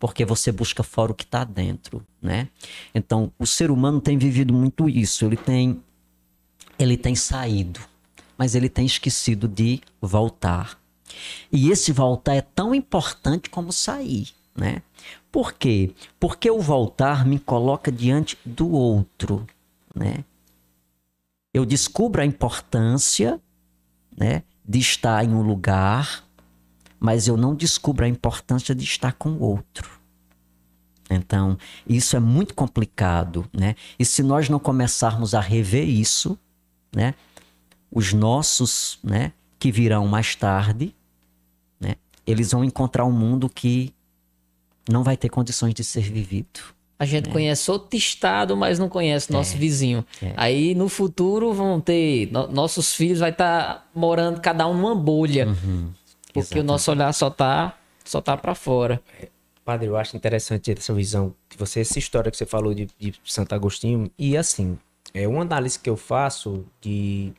Porque você busca fora o que está dentro, né? Então, o ser humano tem vivido muito isso. Ele tem, ele tem saído, mas ele tem esquecido de voltar. E esse voltar é tão importante como sair, né? Por quê? Porque o voltar me coloca diante do outro, né? eu descubro a importância né, de estar em um lugar, mas eu não descubro a importância de estar com o outro. Então, isso é muito complicado, né? E se nós não começarmos a rever isso, né? Os nossos, né, que virão mais tarde, né? Eles vão encontrar um mundo que não vai ter condições de ser vivido. A gente é. conhece outro estado, mas não conhece nosso é. vizinho. É. Aí no futuro vão ter. No, nossos filhos vai estar tá morando cada um numa bolha. Uhum. Porque Exatamente. o nosso olhar só tá, só tá para fora. É, padre, eu acho interessante essa visão de você, essa história que você falou de, de Santo Agostinho. E assim, é uma análise que eu faço de.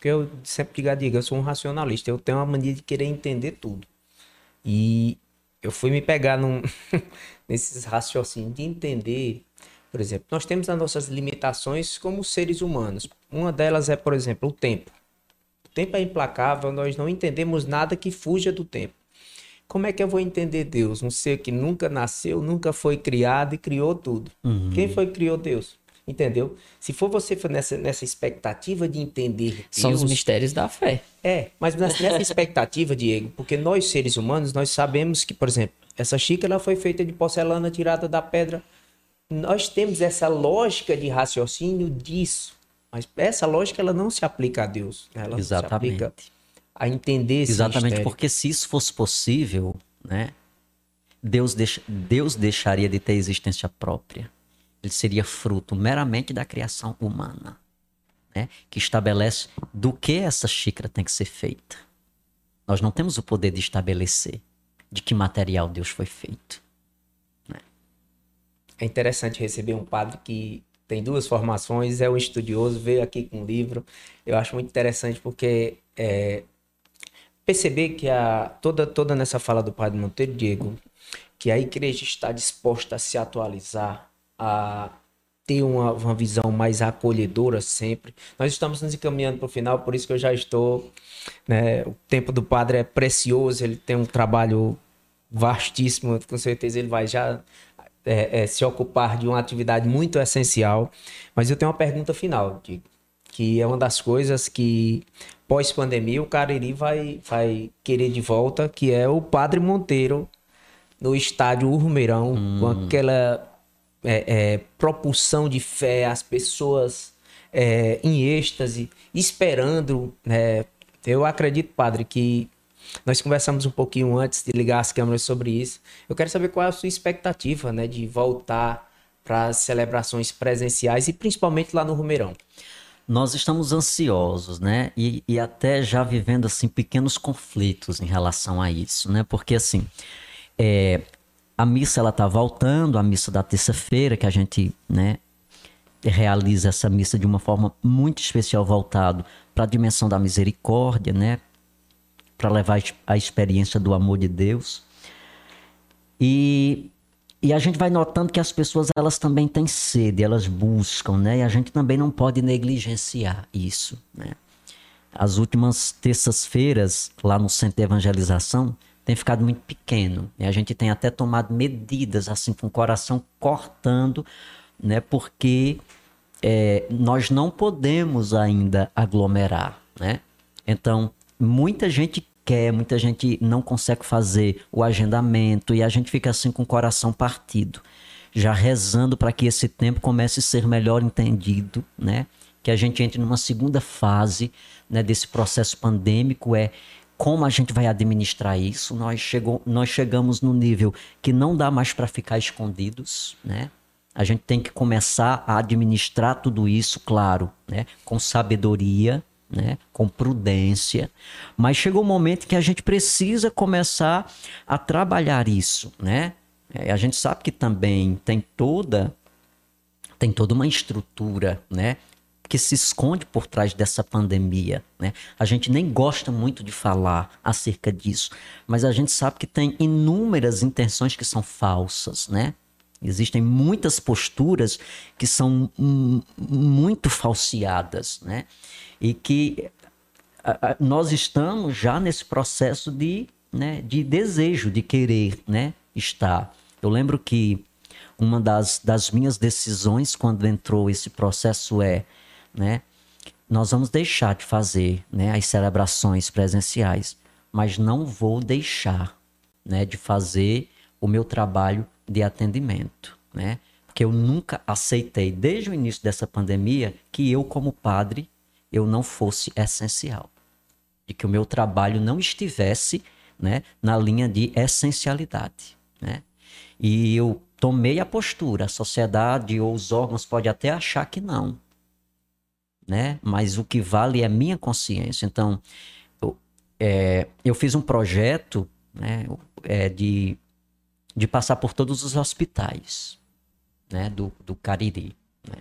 que eu sempre digo, diga, eu sou um racionalista. Eu tenho uma mania de querer entender tudo. E eu fui me pegar num, nesses raciocínios de entender, por exemplo, nós temos as nossas limitações como seres humanos. Uma delas é, por exemplo, o tempo. O tempo é implacável, nós não entendemos nada que fuja do tempo. Como é que eu vou entender Deus? Um ser que nunca nasceu, nunca foi criado e criou tudo. Uhum. Quem foi que criou Deus? Entendeu? Se for você for nessa, nessa expectativa de entender Deus, São os mistérios da fé. É, mas nessa expectativa, Diego, porque nós seres humanos, nós sabemos que, por exemplo, essa xícara foi feita de porcelana tirada da pedra. Nós temos essa lógica de raciocínio disso. Mas essa lógica ela não se aplica a Deus. Ela Exatamente. se aplica a entender esse Exatamente, mistério. porque se isso fosse possível, né? Deus, deixa, Deus deixaria de ter existência própria. Ele seria fruto meramente da criação humana, né? Que estabelece do que essa xícara tem que ser feita. Nós não temos o poder de estabelecer de que material Deus foi feito. Né? É interessante receber um padre que tem duas formações, é um estudioso, veio aqui com um livro. Eu acho muito interessante porque é, perceber que a, toda, toda nessa fala do Padre Monteiro Diego, que a igreja está disposta a se atualizar, a ter uma, uma visão mais acolhedora sempre. Nós estamos nos encaminhando para o final, por isso que eu já estou. Né, o tempo do padre é precioso, ele tem um trabalho vastíssimo, com certeza ele vai já é, é, se ocupar de uma atividade muito essencial. Mas eu tenho uma pergunta final, Diego, que é uma das coisas que pós-pandemia o Cariri vai, vai querer de volta, que é o Padre Monteiro no estádio Urmeirão, hum. com aquela é, é, propulsão de fé, as pessoas é, em êxtase, esperando. Né? Eu acredito, Padre, que nós conversamos um pouquinho antes de ligar as câmeras sobre isso. Eu quero saber qual é a sua expectativa né, de voltar para as celebrações presenciais e principalmente lá no Rumeirão nós estamos ansiosos, né? E, e, até já vivendo assim pequenos conflitos em relação a isso, né? Porque assim, é, a missa ela tá voltando, a missa da terça-feira que a gente, né, realiza essa missa de uma forma muito especial voltado para a dimensão da misericórdia, né? Para levar a experiência do amor de Deus. E e a gente vai notando que as pessoas elas também têm sede, elas buscam, né? E a gente também não pode negligenciar isso, né? As últimas terças-feiras lá no centro de evangelização tem ficado muito pequeno. E a gente tem até tomado medidas assim com o coração cortando, né? Porque é, nós não podemos ainda aglomerar, né? Então muita gente quer, muita gente não consegue fazer o agendamento e a gente fica assim com o coração partido, já rezando para que esse tempo comece a ser melhor entendido, né? Que a gente entre numa segunda fase né, desse processo pandêmico é como a gente vai administrar isso. Nós, chegou, nós chegamos no nível que não dá mais para ficar escondidos, né? A gente tem que começar a administrar tudo isso, claro, né? com sabedoria, né, com prudência, mas chegou um momento que a gente precisa começar a trabalhar isso, né? É, a gente sabe que também tem toda tem toda uma estrutura, né, que se esconde por trás dessa pandemia, né? A gente nem gosta muito de falar acerca disso, mas a gente sabe que tem inúmeras intenções que são falsas, né? Existem muitas posturas que são muito falseadas, né? E que nós estamos já nesse processo de, né, de desejo, de querer né, estar. Eu lembro que uma das, das minhas decisões quando entrou esse processo é, né, nós vamos deixar de fazer né, as celebrações presenciais, mas não vou deixar né, de fazer o meu trabalho de atendimento, né? Porque eu nunca aceitei, desde o início dessa pandemia, que eu, como padre, eu não fosse essencial. De que o meu trabalho não estivesse né, na linha de essencialidade. Né? E eu tomei a postura, a sociedade ou os órgãos podem até achar que não. Né? Mas o que vale é a minha consciência. Então, eu, é, eu fiz um projeto né, é, de de passar por todos os hospitais né, do, do Cariri. Né?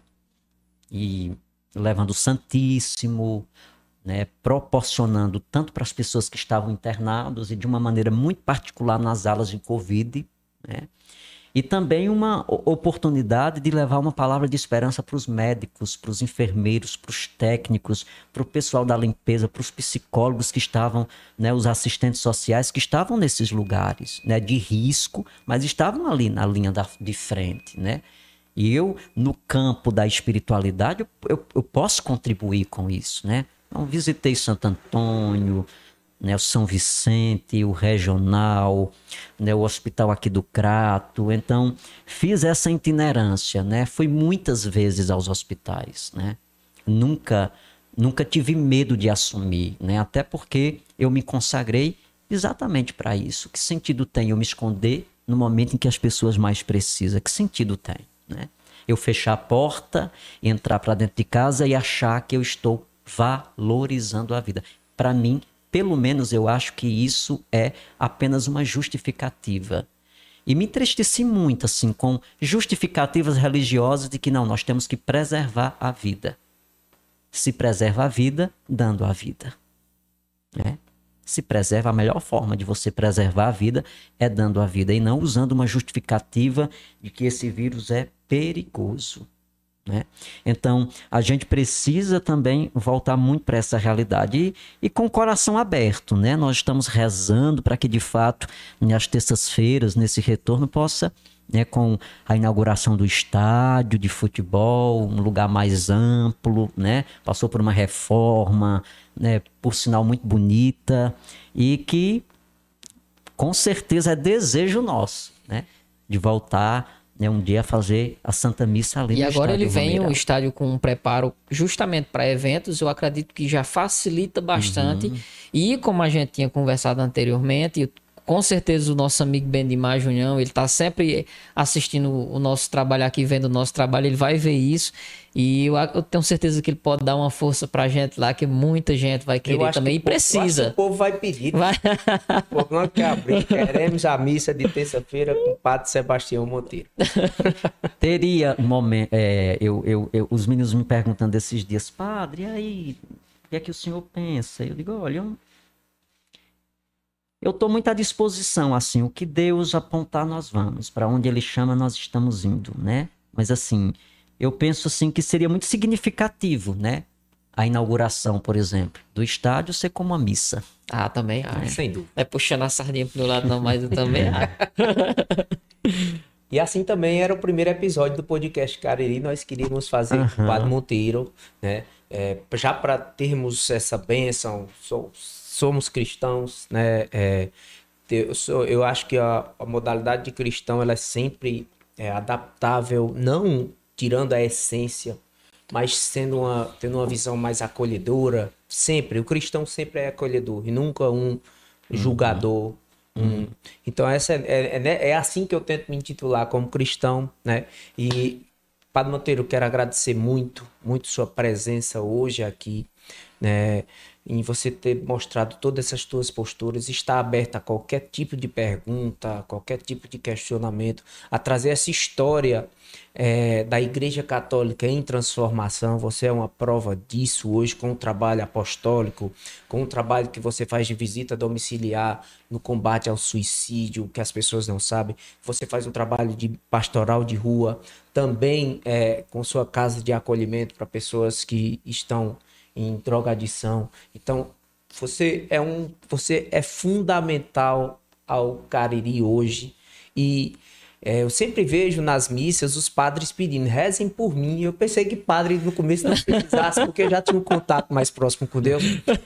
E levando o Santíssimo, né, proporcionando tanto para as pessoas que estavam internados e de uma maneira muito particular nas alas de Covid, né, e também uma oportunidade de levar uma palavra de esperança para os médicos, para os enfermeiros, para os técnicos, para o pessoal da limpeza, para os psicólogos que estavam, né, os assistentes sociais que estavam nesses lugares né, de risco, mas estavam ali na linha da, de frente, né? E eu, no campo da espiritualidade, eu, eu, posso contribuir com isso, né? Então, visitei Santo Antônio, né, o São Vicente, o Regional, né, o Hospital aqui do Crato. Então, fiz essa itinerância, né? Fui muitas vezes aos hospitais, né? Nunca, nunca tive medo de assumir, né? Até porque eu me consagrei exatamente para isso. Que sentido tem eu me esconder no momento em que as pessoas mais precisam? Que sentido tem, né? Eu fechar a porta, entrar para dentro de casa e achar que eu estou valorizando a vida. Para mim, pelo menos eu acho que isso é apenas uma justificativa. E me entristeci muito assim com justificativas religiosas de que não, nós temos que preservar a vida. Se preserva a vida, dando a vida. Né? Se preserva, a melhor forma de você preservar a vida é dando a vida e não usando uma justificativa de que esse vírus é perigoso. Né? Então, a gente precisa também voltar muito para essa realidade e, e, com o coração aberto. Né? Nós estamos rezando para que, de fato, nas terças-feiras, nesse retorno, possa, né, com a inauguração do estádio de futebol, um lugar mais amplo, né? passou por uma reforma, né, por sinal muito bonita, e que, com certeza, é desejo nosso né, de voltar né, um dia fazer a Santa Missa ali e no agora ele vem o estádio com um preparo justamente para eventos, eu acredito que já facilita bastante. Uhum. E como a gente tinha conversado anteriormente, com certeza o nosso amigo Bendimar Junhão, ele está sempre assistindo o nosso trabalho aqui, vendo o nosso trabalho, ele vai ver isso. E eu, eu tenho certeza que ele pode dar uma força pra gente lá, que muita gente vai querer também. Que e precisa. o povo vai pedir. Vai. O povo não quer abrir. Queremos a missa de terça-feira com o Padre Sebastião Monteiro. Teria um momento. É, eu, eu, eu, os meninos me perguntando esses dias, Padre, e aí? O que é que o senhor pensa? Eu digo, olha, eu eu estou muito à disposição, assim, o que Deus apontar nós vamos, para onde Ele chama nós estamos indo, né? Mas assim, eu penso assim que seria muito significativo, né? A inauguração, por exemplo, do estádio ser como uma missa. Ah, também ah, Sem dúvida. É puxando a sardinha pro meu lado, não, mas eu também E assim também era o primeiro episódio do podcast Cariri. Nós queríamos fazer uhum. com o Padre Monteiro, né? É, já para termos essa bênção, sou, somos cristãos, né? É, eu, sou, eu acho que a, a, modalidade de cristão ela é sempre é, adaptável, não tirando a essência, mas sendo uma, tendo uma visão mais acolhedora. Sempre, o cristão sempre é acolhedor e nunca um julgador. Uhum. Um... Então, essa é, é, é, é assim que eu tento me intitular como cristão, né? E, Padre Monteiro, quero agradecer muito, muito sua presença hoje aqui, né? Em você ter mostrado todas essas tuas posturas, está aberta a qualquer tipo de pergunta, qualquer tipo de questionamento, a trazer essa história é, da Igreja Católica em transformação. Você é uma prova disso hoje com o trabalho apostólico, com o trabalho que você faz de visita domiciliar no combate ao suicídio, que as pessoas não sabem. Você faz um trabalho de pastoral de rua, também é, com sua casa de acolhimento para pessoas que estão em drogadição. Então, você é um, você é fundamental ao Cariri hoje e é, eu sempre vejo nas missas os padres pedindo, rezem por mim. Eu pensei que padre no começo não precisasse, porque eu já tinha um contato mais próximo com Deus.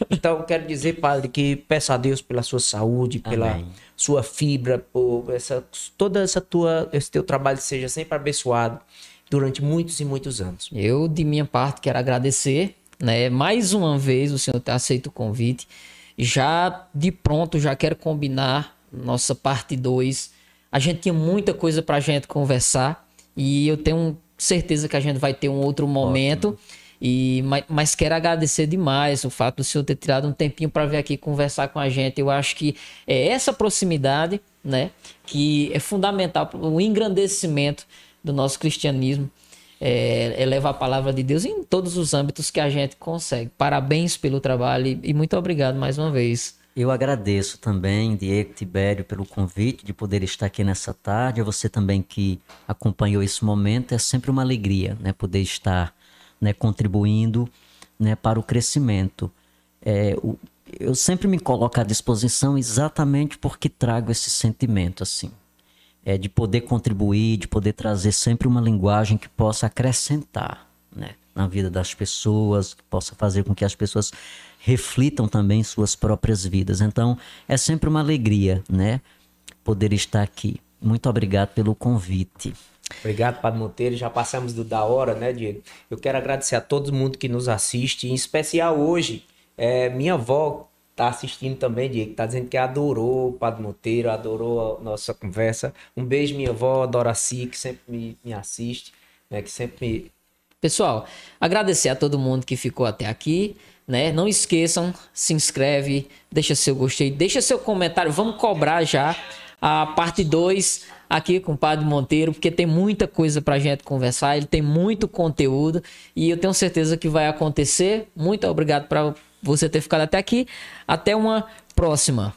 Então, quero dizer, padre, que peço a Deus pela sua saúde, pela Amém. sua fibra, por essa, toda essa tua, esse teu trabalho seja sempre abençoado durante muitos e muitos anos. Eu, de minha parte, quero agradecer né? Mais uma vez o senhor ter aceito o convite. Já de pronto, já quero combinar nossa parte 2. A gente tinha muita coisa para a gente conversar e eu tenho certeza que a gente vai ter um outro momento. Ótimo. E, mas, mas, quero agradecer demais o fato do senhor ter tirado um tempinho para vir aqui conversar com a gente. Eu acho que é essa proximidade né, que é fundamental para o engrandecimento do nosso cristianismo. É, é a palavra de Deus em todos os âmbitos que a gente consegue. Parabéns pelo trabalho e, e muito obrigado mais uma vez. Eu agradeço também, Diego Tibério, pelo convite de poder estar aqui nessa tarde. A você também que acompanhou esse momento. É sempre uma alegria né, poder estar né, contribuindo né, para o crescimento. É, o, eu sempre me coloco à disposição exatamente porque trago esse sentimento assim. É, de poder contribuir, de poder trazer sempre uma linguagem que possa acrescentar né, na vida das pessoas, que possa fazer com que as pessoas reflitam também suas próprias vidas. Então, é sempre uma alegria, né, poder estar aqui. Muito obrigado pelo convite. Obrigado, Padre Monteiro. Já passamos do da hora, né, Diego? Eu quero agradecer a todo mundo que nos assiste, em especial hoje. É, minha avó tá assistindo também, Diego, tá dizendo que adorou o Padre Monteiro, adorou a nossa conversa. Um beijo, minha avó, Doraci, que sempre me, me assiste, né, que sempre me... Pessoal, agradecer a todo mundo que ficou até aqui né? Não esqueçam, se inscreve, deixa seu gostei, deixa seu comentário. Vamos cobrar já a parte 2 aqui com o Padre Monteiro, porque tem muita coisa pra gente conversar, ele tem muito conteúdo e eu tenho certeza que vai acontecer. Muito obrigado para você ter ficado até aqui. Até uma próxima.